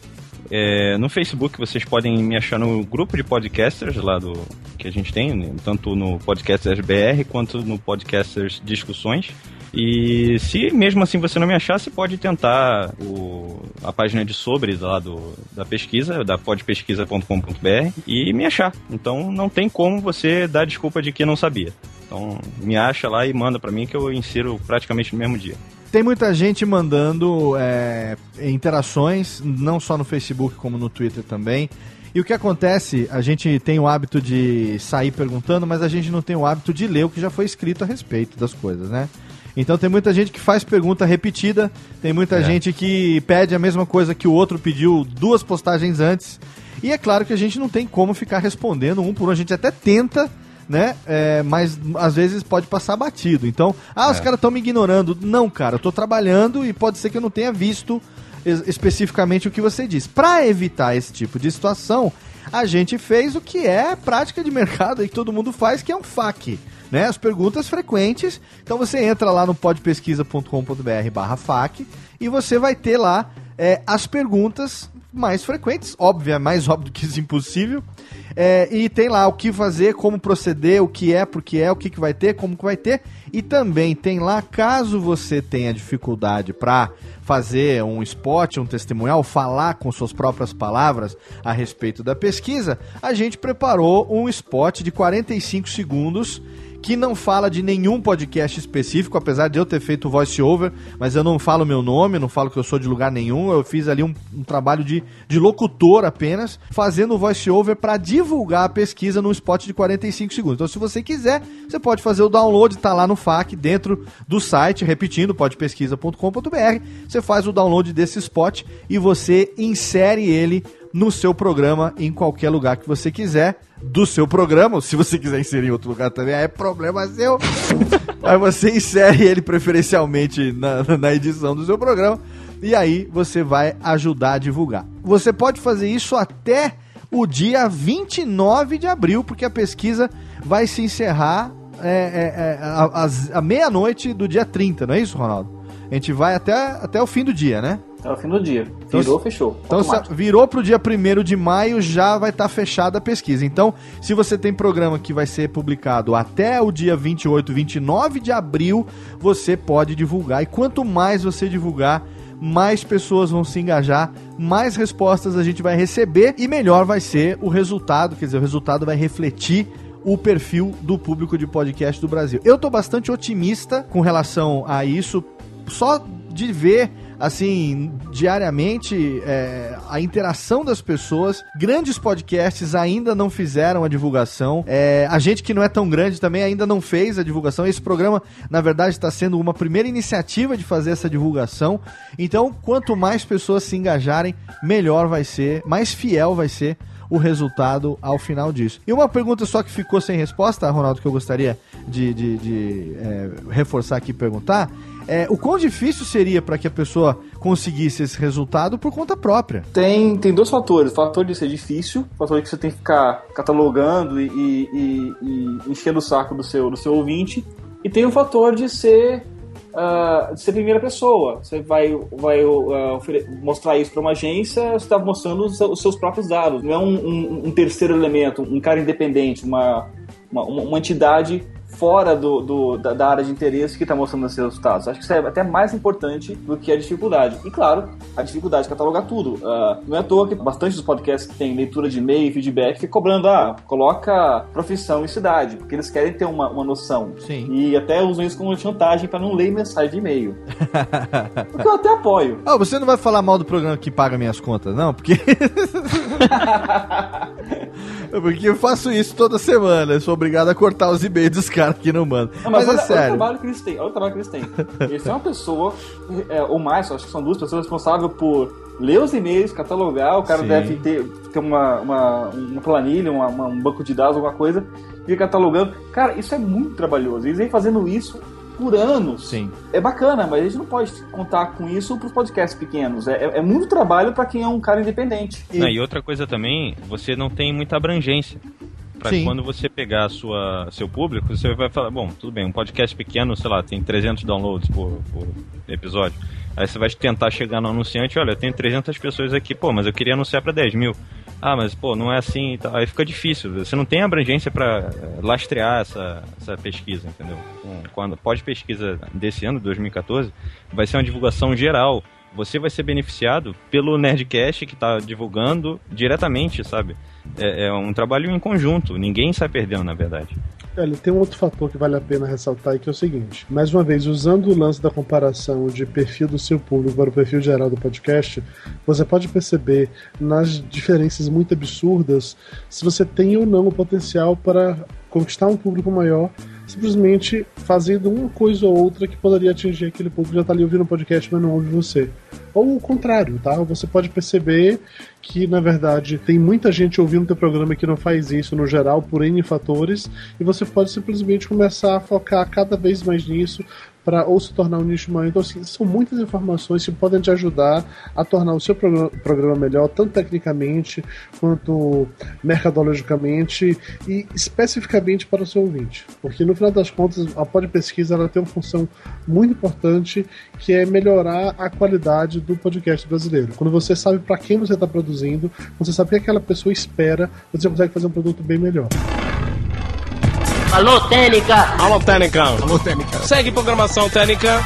É, no Facebook vocês podem me achar no grupo de podcasters lá do que a gente tem, né, tanto no Podcasters BR quanto no Podcasters Discussões. E se mesmo assim você não me achar, você pode tentar o, a página de sobre lá do, da pesquisa, da podpesquisa.com.br e me achar. Então não tem como você dar desculpa de que não sabia. Então me acha lá e manda pra mim que eu insiro praticamente no mesmo dia. Tem muita gente mandando é, interações, não só no Facebook como no Twitter também. E o que acontece, a gente tem o hábito de sair perguntando, mas a gente não tem o hábito de ler o que já foi escrito a respeito das coisas, né? Então tem muita gente que faz pergunta repetida, tem muita É. gente que pede a mesma coisa que o outro pediu duas postagens antes. E é claro que a gente não tem como ficar respondendo um por um, a gente até tenta, né? É, mas às vezes pode passar batido. Então, ah, os É. caras estão me ignorando. Não, cara, eu tô trabalhando e pode ser que eu não tenha visto es- especificamente o que você diz. Para evitar esse tipo de situação, a gente fez o que é prática de mercado aí que todo mundo faz, que é um FAQ. Né, as perguntas frequentes. Então você entra lá no podpesquisa.com.br barra FAQ e você vai ter lá é, as perguntas mais frequentes, óbvio, é mais óbvio que isso impossível. É, e tem lá o que fazer, como proceder, o que é, porque é, o que, que vai ter, como que vai ter. E também tem lá, caso você tenha dificuldade para fazer um spot, um testemunhal, falar com suas próprias palavras a respeito da pesquisa, a gente preparou um spot de 45 segundos que não fala de nenhum podcast específico, apesar de eu ter feito voice-over, mas eu não falo meu nome, não falo que eu sou de lugar nenhum, eu fiz ali um, um trabalho de, de locutor apenas, fazendo voice-over para divulgar a pesquisa num spot de 45 segundos. Então, se você quiser, você pode fazer o download, tá lá no FAQ, dentro do site, repetindo, podpesquisa.com.br, você faz o download desse spot e você insere ele no seu programa em qualquer lugar que você quiser do seu programa. Se você quiser inserir em outro lugar também, aí é problema seu. <laughs> aí você insere ele preferencialmente na, na edição do seu programa e aí você vai ajudar a divulgar. Você pode fazer isso até o dia 29 de abril, porque a pesquisa vai se encerrar é, é, é, à- à meia-noite do dia 30, não é isso, Ronaldo? A gente vai até, até o fim do dia, né? Até o fim do dia. Então, Virou, fechou. Então, se Automático. virou pro dia 1 de maio, já vai estar fechada a pesquisa. Então, se você tem programa que vai ser publicado até o dia 28, 29 de abril, você pode divulgar. E quanto mais você divulgar, mais pessoas vão se engajar, mais respostas a gente vai receber e melhor vai ser o resultado. Quer dizer, o resultado vai refletir o perfil do público de podcast do Brasil. Eu tô bastante otimista com relação a isso, só de ver assim diariamente é, a interação das pessoas. Grandes podcasts ainda não fizeram a divulgação. É, a gente que não é tão grande também ainda não fez a divulgação. Esse programa, na verdade, está sendo uma primeira iniciativa de fazer essa divulgação. Então, quanto mais pessoas se engajarem, melhor vai ser, mais fiel vai ser o resultado ao final disso. E uma pergunta só que ficou sem resposta, Ronaldo, que eu gostaria de, de- de, é, reforçar aqui e perguntar, é o quão difícil seria para que a pessoa conseguisse esse resultado por conta própria? Tem, tem dois fatores. O fator de ser difícil, o fator de que você tem que ficar catalogando e, e, e- e enchendo o saco do seu, do seu ouvinte. E tem o fator de ser, ah, de ser primeira pessoa. Você vai, vai ofere- mostrar isso para uma agência, você está mostrando os, os seus próprios dados. Não é um, um- um terceiro elemento, um cara independente, uma, uma, uma entidade fora do, do da, da, área de interesse que está mostrando esses resultados. Acho que isso é até mais importante do que a dificuldade. E claro, a dificuldade de catalogar tudo. Uh, não é à toa que bastante dos podcasts que tem leitura de e-mail, feedback, fica cobrando, ah, coloca profissão e cidade, porque eles querem ter uma, uma noção. Sim. E até usam isso como chantagem para não ler mensagem de e-mail. <laughs> porque eu até apoio. Ah, você não vai falar mal do programa que paga minhas contas, não? Porque. <laughs> Porque eu faço isso toda semana. Eu sou obrigado a cortar os e-mails dos caras que não mandam. Não, mas, mas olha, é sério. Olha o trabalho que eles têm. Olha o trabalho que eles têm. Eles têm uma pessoa, é, ou mais, acho que são duas pessoas responsáveis por ler os e-mails, catalogar. O cara Sim. deve ter, ter uma, uma, uma planilha, uma, uma, um banco de dados, alguma coisa, e catalogando. Cara, isso é muito trabalhoso. Eles vêm fazendo isso por anos. Sim. É bacana, mas a gente não pode contar com isso para os podcasts pequenos. É, é, é muito trabalho para quem é um cara independente. E... e outra coisa também, você não tem muita abrangência para quando você pegar a sua, seu público, você vai falar, bom, tudo bem, um podcast pequeno, sei lá, tem 300 downloads por, por episódio. Aí você vai tentar chegar no anunciante, olha, tem 300 pessoas aqui, pô, mas eu queria anunciar para 10 mil. Ah, mas pô, não é assim, aí fica difícil. Você não tem abrangência para eh, lastrear essa, essa pesquisa, entendeu? Quando pode pesquisa desse ano, 2014, vai ser uma divulgação geral. Você vai ser beneficiado pelo Nerdcast que está divulgando diretamente, sabe? É, é um trabalho em conjunto, ninguém sai perdendo, na verdade. Olha, tem um outro fator que vale a pena ressaltar que é o seguinte: mais uma vez, usando o lance da comparação de perfil do seu público para o perfil geral do podcast, você pode perceber nas diferenças muito absurdas se você tem ou não o potencial para conquistar um público maior simplesmente fazendo uma coisa ou outra que poderia atingir aquele público que já está ali ouvindo o podcast, mas não ouve você. Ou o contrário, tá? Você pode perceber que, na verdade, tem muita gente ouvindo teu programa que não faz isso no geral por N fatores, e você pode simplesmente começar a focar cada vez mais nisso, para ou se tornar um nicho maior. Então, assim, são muitas informações que podem te ajudar a tornar o seu programa melhor, tanto tecnicamente quanto mercadologicamente e especificamente para o seu ouvinte. Porque no final das contas, a pod pesquisa ela tem uma função muito importante que é melhorar a qualidade do podcast brasileiro. Quando você sabe para quem você está produzindo, você sabe o que aquela pessoa espera, você consegue fazer um produto bem melhor. Alô, Técnica! Alô, Técnica! Alô, Técnica! Segue programação Técnica!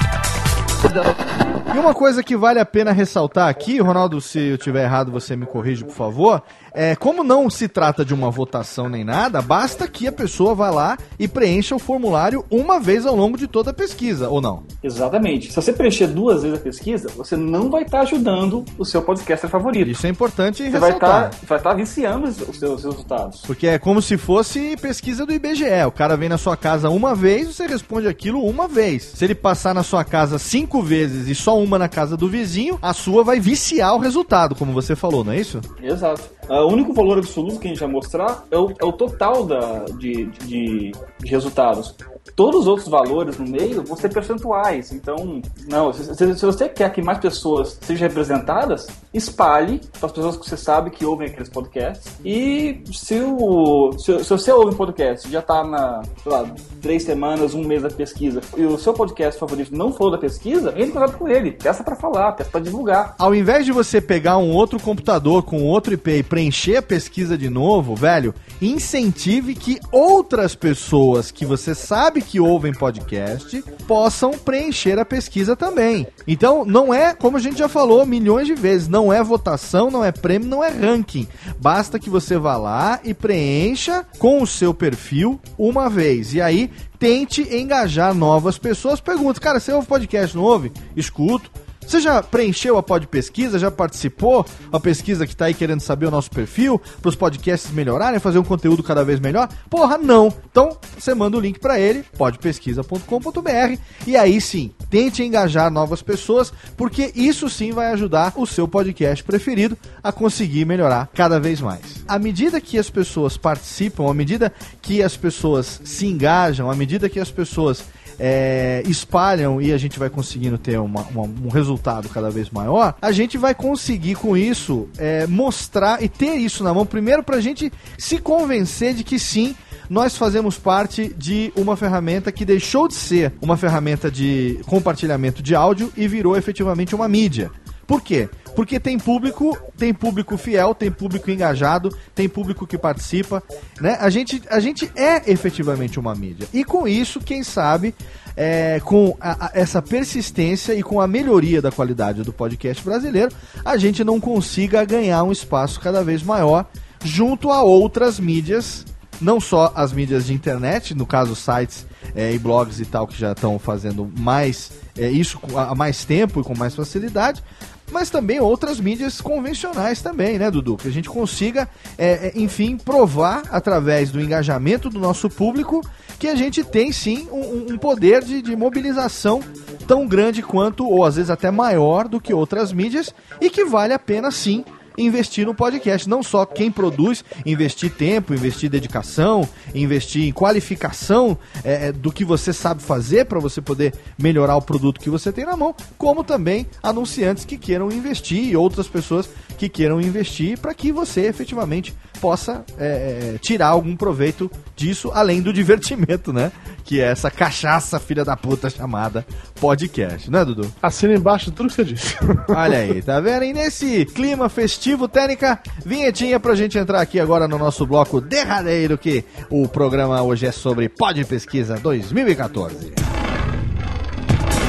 E uma coisa que vale a pena ressaltar aqui, Ronaldo, se eu tiver errado, você me corrige, por favor, é, como não se trata de uma votação nem nada, basta que a pessoa vá lá e preencha o formulário uma vez ao longo de toda a pesquisa, ou não? Exatamente. Se você preencher duas vezes a pesquisa, você não vai estar ajudando o seu podcaster favorito. Isso é importante você ressaltar. Vai estar, vai estar viciando os seus resultados. Porque é como se fosse pesquisa do IBGE. O cara vem na sua casa uma vez, você responde aquilo uma vez. Se ele passar na sua casa cinco vezes e só uma na casa do vizinho, a sua vai viciar o resultado, como você falou, não é isso? Exato. Uh, o único valor absoluto que a gente vai mostrar é o, é o total da, de, de, de resultados. Todos os outros valores no meio vão ser percentuais. Então, não, se, se, você quer que mais pessoas sejam representadas, espalhe para as pessoas que você sabe que ouvem aqueles podcasts. E se, o, se, se você ouve um podcast já está na, lá, três semanas, um mês da pesquisa, e o seu podcast favorito não falou da pesquisa, entre em contato com ele. Peça para falar, peça para divulgar. Ao invés de você pegar um outro computador com outro IP e preencher a pesquisa de novo, velho, incentive que outras pessoas que você sabe que ouvem podcast possam preencher a pesquisa também. Então, não é, como a gente já falou milhões de vezes, não é votação, não é prêmio, não é ranking. Basta que você vá lá e preencha com o seu perfil uma vez. E aí, tente engajar novas pessoas. Pergunta, cara, você ouve podcast, não ouve? Escuto você já preencheu a pod pesquisa? Já participou a pesquisa que está aí querendo saber o nosso perfil? Para os podcasts melhorarem, fazer um conteúdo cada vez melhor? Porra, não! Então você manda o link para ele, podpesquisa.com.br, e aí sim, tente engajar novas pessoas, porque isso sim vai ajudar o seu podcast preferido a conseguir melhorar cada vez mais. À medida que as pessoas participam, à medida que as pessoas se engajam, à medida que as pessoas é, espalham e a gente vai conseguindo ter uma, uma, um resultado cada vez maior, a gente vai conseguir com isso é, mostrar e ter isso na mão, primeiro para a gente se convencer de que sim, nós fazemos parte de uma ferramenta que deixou de ser uma ferramenta de compartilhamento de áudio e virou efetivamente uma mídia. Por quê? Porque tem público, tem público fiel, tem público engajado, tem público que participa, né? A gente, a gente é efetivamente uma mídia. E com isso, quem sabe, é, com a, a, essa persistência e com a melhoria da qualidade do podcast brasileiro, a gente não consiga ganhar um espaço cada vez maior junto a outras mídias, não só as mídias de internet, no caso sites é, e blogs e tal, que já estão fazendo mais é, isso há mais tempo e com mais facilidade, mas também outras mídias convencionais também, né, Dudu? Que a gente consiga, é, é, enfim, provar através do engajamento do nosso público que a gente tem sim um, um poder de, de, mobilização tão grande quanto, ou às vezes até maior do que outras mídias, e que vale a pena sim investir no podcast. Não só quem produz, investir tempo, investir dedicação, investir em qualificação é, é do que você sabe fazer para você poder melhorar o produto que você tem na mão, como também anunciantes que queiram investir e outras pessoas que queiram investir para que você efetivamente possa é, é, tirar algum proveito disso, além do divertimento, né? Que é essa cachaça filha da puta chamada podcast, né, Dudu? Assina embaixo tudo que você disse. Olha aí, tá vendo? E nesse clima festivo, técnica, vinhetinha pra gente entrar aqui agora no nosso bloco derradeiro, que o programa hoje é sobre Pod Pesquisa 2014.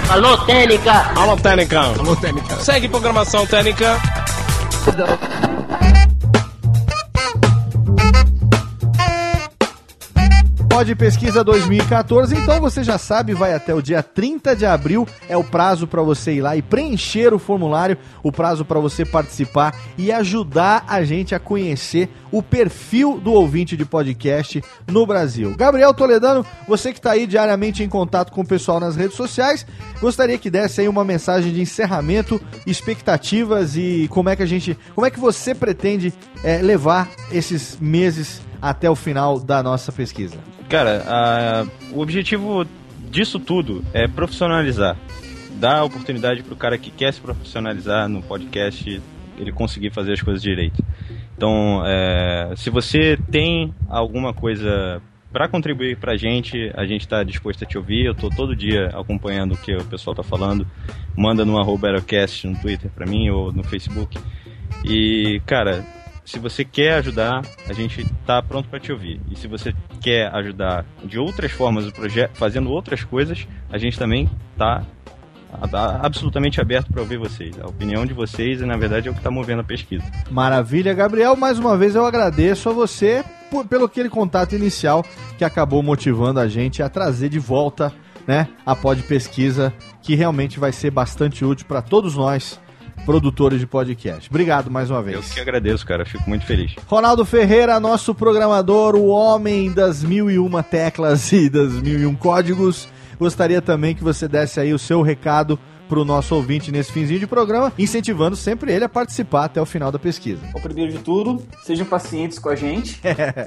Alô, Técnica! Alô, Técnica! Alô, Técnica! Segue programação Técnica! Pod Pesquisa 2014, então você já sabe, vai até o dia 30 de abril, é o prazo para você ir lá e preencher o formulário, o prazo para você participar e ajudar a gente a conhecer o perfil do ouvinte de podcast no Brasil. Gabriel Toledano, você que está aí diariamente em contato com o pessoal nas redes sociais, gostaria que desse aí uma mensagem de encerramento, expectativas e como é que a gente, como é que você pretende é, levar esses meses até o final da nossa pesquisa? Cara, a, o objetivo disso tudo é profissionalizar. Dar oportunidade para o cara que quer se profissionalizar no podcast, ele conseguir fazer as coisas direito. Então, é, se você tem alguma coisa para contribuir para a gente, a gente está disposto a te ouvir. Eu estou todo dia acompanhando o que o pessoal está falando. Manda no arroba no Twitter para mim ou no Facebook. E, cara, se você quer ajudar, a gente está pronto para te ouvir. E se você quer ajudar de outras formas o projeto, fazendo outras coisas, a gente também está absolutamente aberto para ouvir vocês. A opinião de vocês, na verdade, é o que está movendo a pesquisa. Maravilha, Gabriel. Mais uma vez eu agradeço a você por, pelo aquele contato inicial que acabou motivando a gente a trazer de volta né, a pod pesquisa, que realmente vai ser bastante útil para todos nós produtores de podcast. Obrigado mais uma vez. Eu que agradeço, cara. Fico muito feliz. Ronaldo Ferreira, nosso programador, o homem das mil e uma teclas e das mil e um códigos. Gostaria também que você desse aí o seu recado para o nosso ouvinte nesse finzinho de programa, incentivando sempre ele a participar até o final da pesquisa. O primeiro de tudo, sejam pacientes com a gente.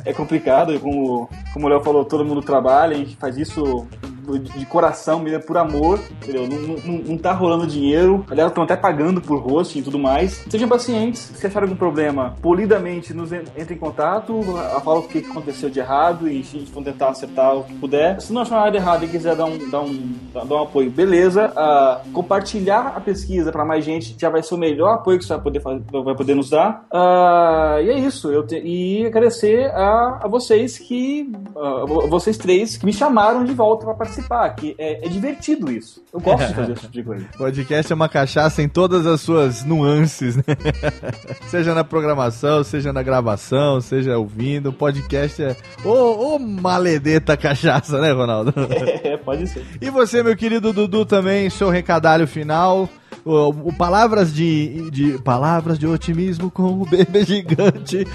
é complicado, como, como o Léo falou, todo mundo trabalha, a gente faz isso de coração, mesmo por amor, entendeu? Não, não, não tá rolando dinheiro. Aliás, estão até pagando por hosting e tudo mais. Sejam pacientes. Se acharem algum problema, polidamente nos entre em contato, fala o que aconteceu de errado e a gente vai tentar acertar o que puder. Se não achar nada errado e quiser dar um, dar um, dar um apoio, beleza. Uh, compartilhar a pesquisa para mais gente já vai ser o melhor apoio que você vai poder, fazer, vai poder nos dar. Uh, e é isso. Eu te, e agradecer a, a vocês que. Uh, vocês três que me chamaram de volta para participar que é, é divertido isso. Eu gosto de fazer esse tipo de coisa. <laughs> Podcast é uma cachaça em todas as suas nuances, né? <laughs> seja na programação, seja na gravação, seja ouvindo. Podcast é ô, ô maledeta cachaça, né, Ronaldo? <laughs> É, pode ser. E você, meu querido Dudu, também, seu recadalho final o, o, palavras de, de palavras de otimismo com o bebê gigante.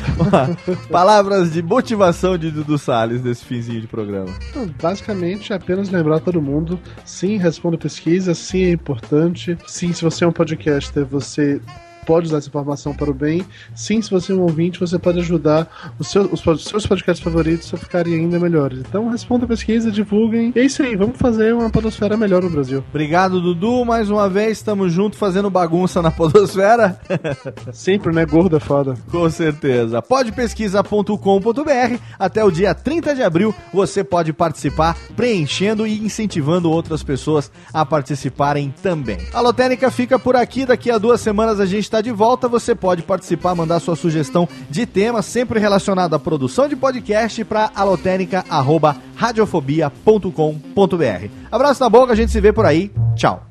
palavras de motivação de Dudu Salles nesse finzinho de programa. Basicamente, é apenas lembrar todo mundo: sim, responda pesquisa, sim, é importante. Sim, se você é um podcaster, você pode usar essa informação para o bem. Sim, se você é um ouvinte, você pode ajudar os seus, os seus podcasts favoritos a ficarem ainda melhores. Então responda a pesquisa, divulguem. E é isso aí, vamos fazer uma podosfera melhor no Brasil. Obrigado, Dudu. Mais uma vez, estamos juntos fazendo bagunça na podosfera. <laughs> Sempre, né? Gorda é foda. Com certeza. Podpesquisa.com.br. Até o dia 30 de abril, você pode participar preenchendo e incentivando outras pessoas a participarem também. A Lotérica fica por aqui. Daqui a duas semanas a gente está de volta. Você pode participar, mandar sua sugestão de tema, sempre relacionado à produção de podcast para alotérica.radiofobia.com.br. Abraço na boca, a gente se vê por aí. Tchau.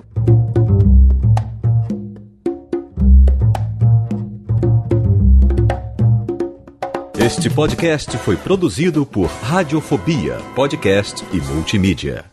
Este podcast foi produzido por Radiofobia, podcast e multimídia.